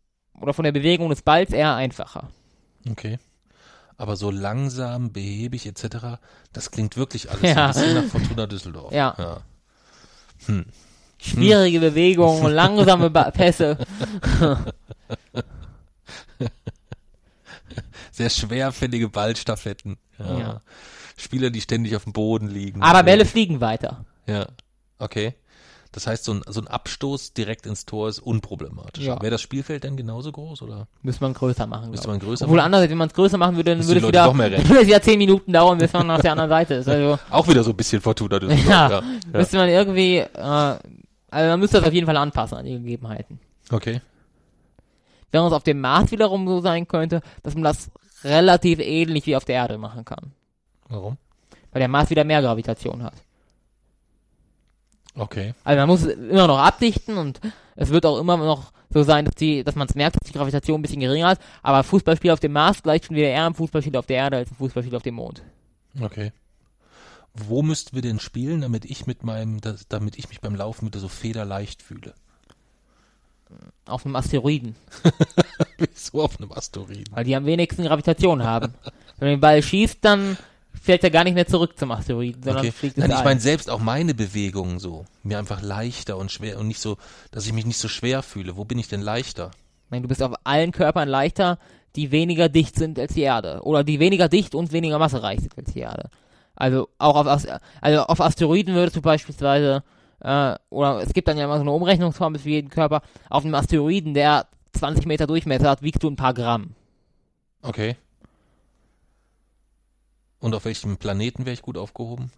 oder von der Bewegung des Balls eher einfacher. Okay. Aber so langsam, behäbig etc., das klingt wirklich alles Ja. ein bisschen nach Fortuna Düsseldorf. Ja. ja. Hm. Schwierige Bewegungen, <laughs> langsame ba Pässe. <laughs> Sehr schwerfällige Ballstaffetten. Ja. Spieler, die ständig auf dem Boden liegen. Aber Bälle fliegen weiter. Ja. Okay. Das heißt, so ein, so ein Abstoß direkt ins Tor ist unproblematisch. Ja. Wäre das Spielfeld denn genauso groß oder Müsste man größer machen. müsste man größer Obwohl machen? andererseits, wenn man es größer machen würde, dann würde es wieder, doch mehr <laughs> rennen. würde es wieder 10 Minuten dauern, bis man auf der anderen Seite ist. Also <laughs> Auch wieder so ein bisschen Fortuna <laughs> Düsseldorf. Ja. ja. müsste man irgendwie, äh, also man müsste das auf jeden Fall anpassen an die Gegebenheiten. Okay. Während es auf dem Mars wiederum so sein könnte, dass man das relativ ähnlich wie auf der Erde machen kann. Warum? Weil der Mars wieder mehr Gravitation hat. Okay. Also man muss immer noch abdichten und es wird auch immer noch so sein, dass die, dass man es merkt, dass die Gravitation ein bisschen geringer ist, aber Fußballspiel auf dem Mars gleicht schon wieder eher einem Fußballspiel auf der Erde als ein Fußballspiel auf dem Mond. Okay. Wo müssten wir denn spielen, damit ich mit meinem, das, damit ich mich beim Laufen wieder so federleicht fühle? Auf einem Asteroiden, <laughs> so auf einem Asteroiden. weil die am wenigsten Gravitation haben. Wenn du den Ball schießt, dann fällt er gar nicht mehr zurück zum Asteroiden, sondern Okay. fliegt Nein, ich meine selbst auch meine Bewegungen so. Mir einfach leichter und schwer und nicht so, dass ich mich nicht so schwer fühle. Wo bin ich denn leichter? Ich meine, du bist auf allen Körpern leichter, die weniger dicht sind als die Erde. Oder die weniger dicht und weniger massereich sind als die Erde. Also auch auf, also auf Asteroiden würdest du beispielsweise, äh, oder es gibt dann ja immer so eine Umrechnungsformel für jeden Körper, auf einem Asteroiden, der 20 Meter Durchmesser hat, wiegst du ein paar Gramm. Okay. Und auf welchem Planeten wäre ich gut aufgehoben?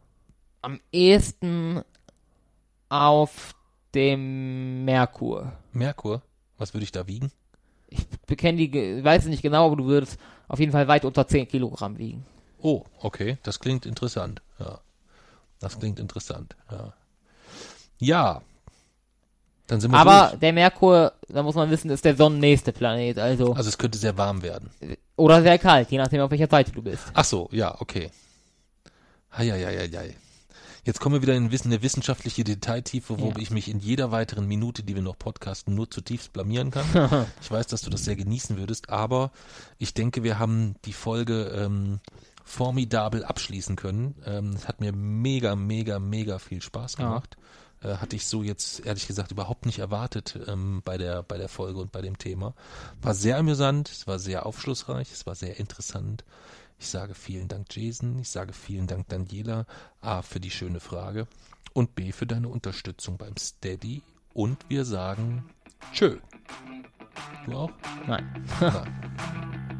Am ehesten auf dem Merkur. Merkur? Was würde ich da wiegen? Ich bekenne die, weiß nicht genau, aber du würdest auf jeden Fall weit unter 10 Kilogramm wiegen. Oh, okay. Das klingt interessant. Ja. Das klingt interessant. Ja. Ja. Dann sind wir Aber durch. der Merkur, da muss man wissen, ist der sonnennächste Planet, also Also es könnte sehr warm werden. Oder sehr kalt, je nachdem auf welcher Seite du bist. Ach so, ja, okay. Heieieiei. Jetzt kommen wir wieder in eine wissenschaftliche Detailtiefe, wo Ja. ich mich in jeder weiteren Minute, die wir noch podcasten, nur zutiefst blamieren kann. <laughs> ich weiß, dass du das sehr genießen würdest, aber ich denke, wir haben die Folge ähm, formidabel abschließen können. Ähm, es hat mir mega, mega, mega viel Spaß gemacht. Äh, hatte ich so jetzt ehrlich gesagt überhaupt nicht erwartet ähm, bei der bei der Folge und bei dem Thema. War sehr amüsant, es war sehr aufschlussreich, es war sehr interessant. Ich sage vielen Dank, Jason. Ich sage vielen Dank, Daniela. A, für die schöne Frage. Und B, für deine Unterstützung beim Steady. Und wir sagen Tschö. Du auch? Nein. Nein. <laughs>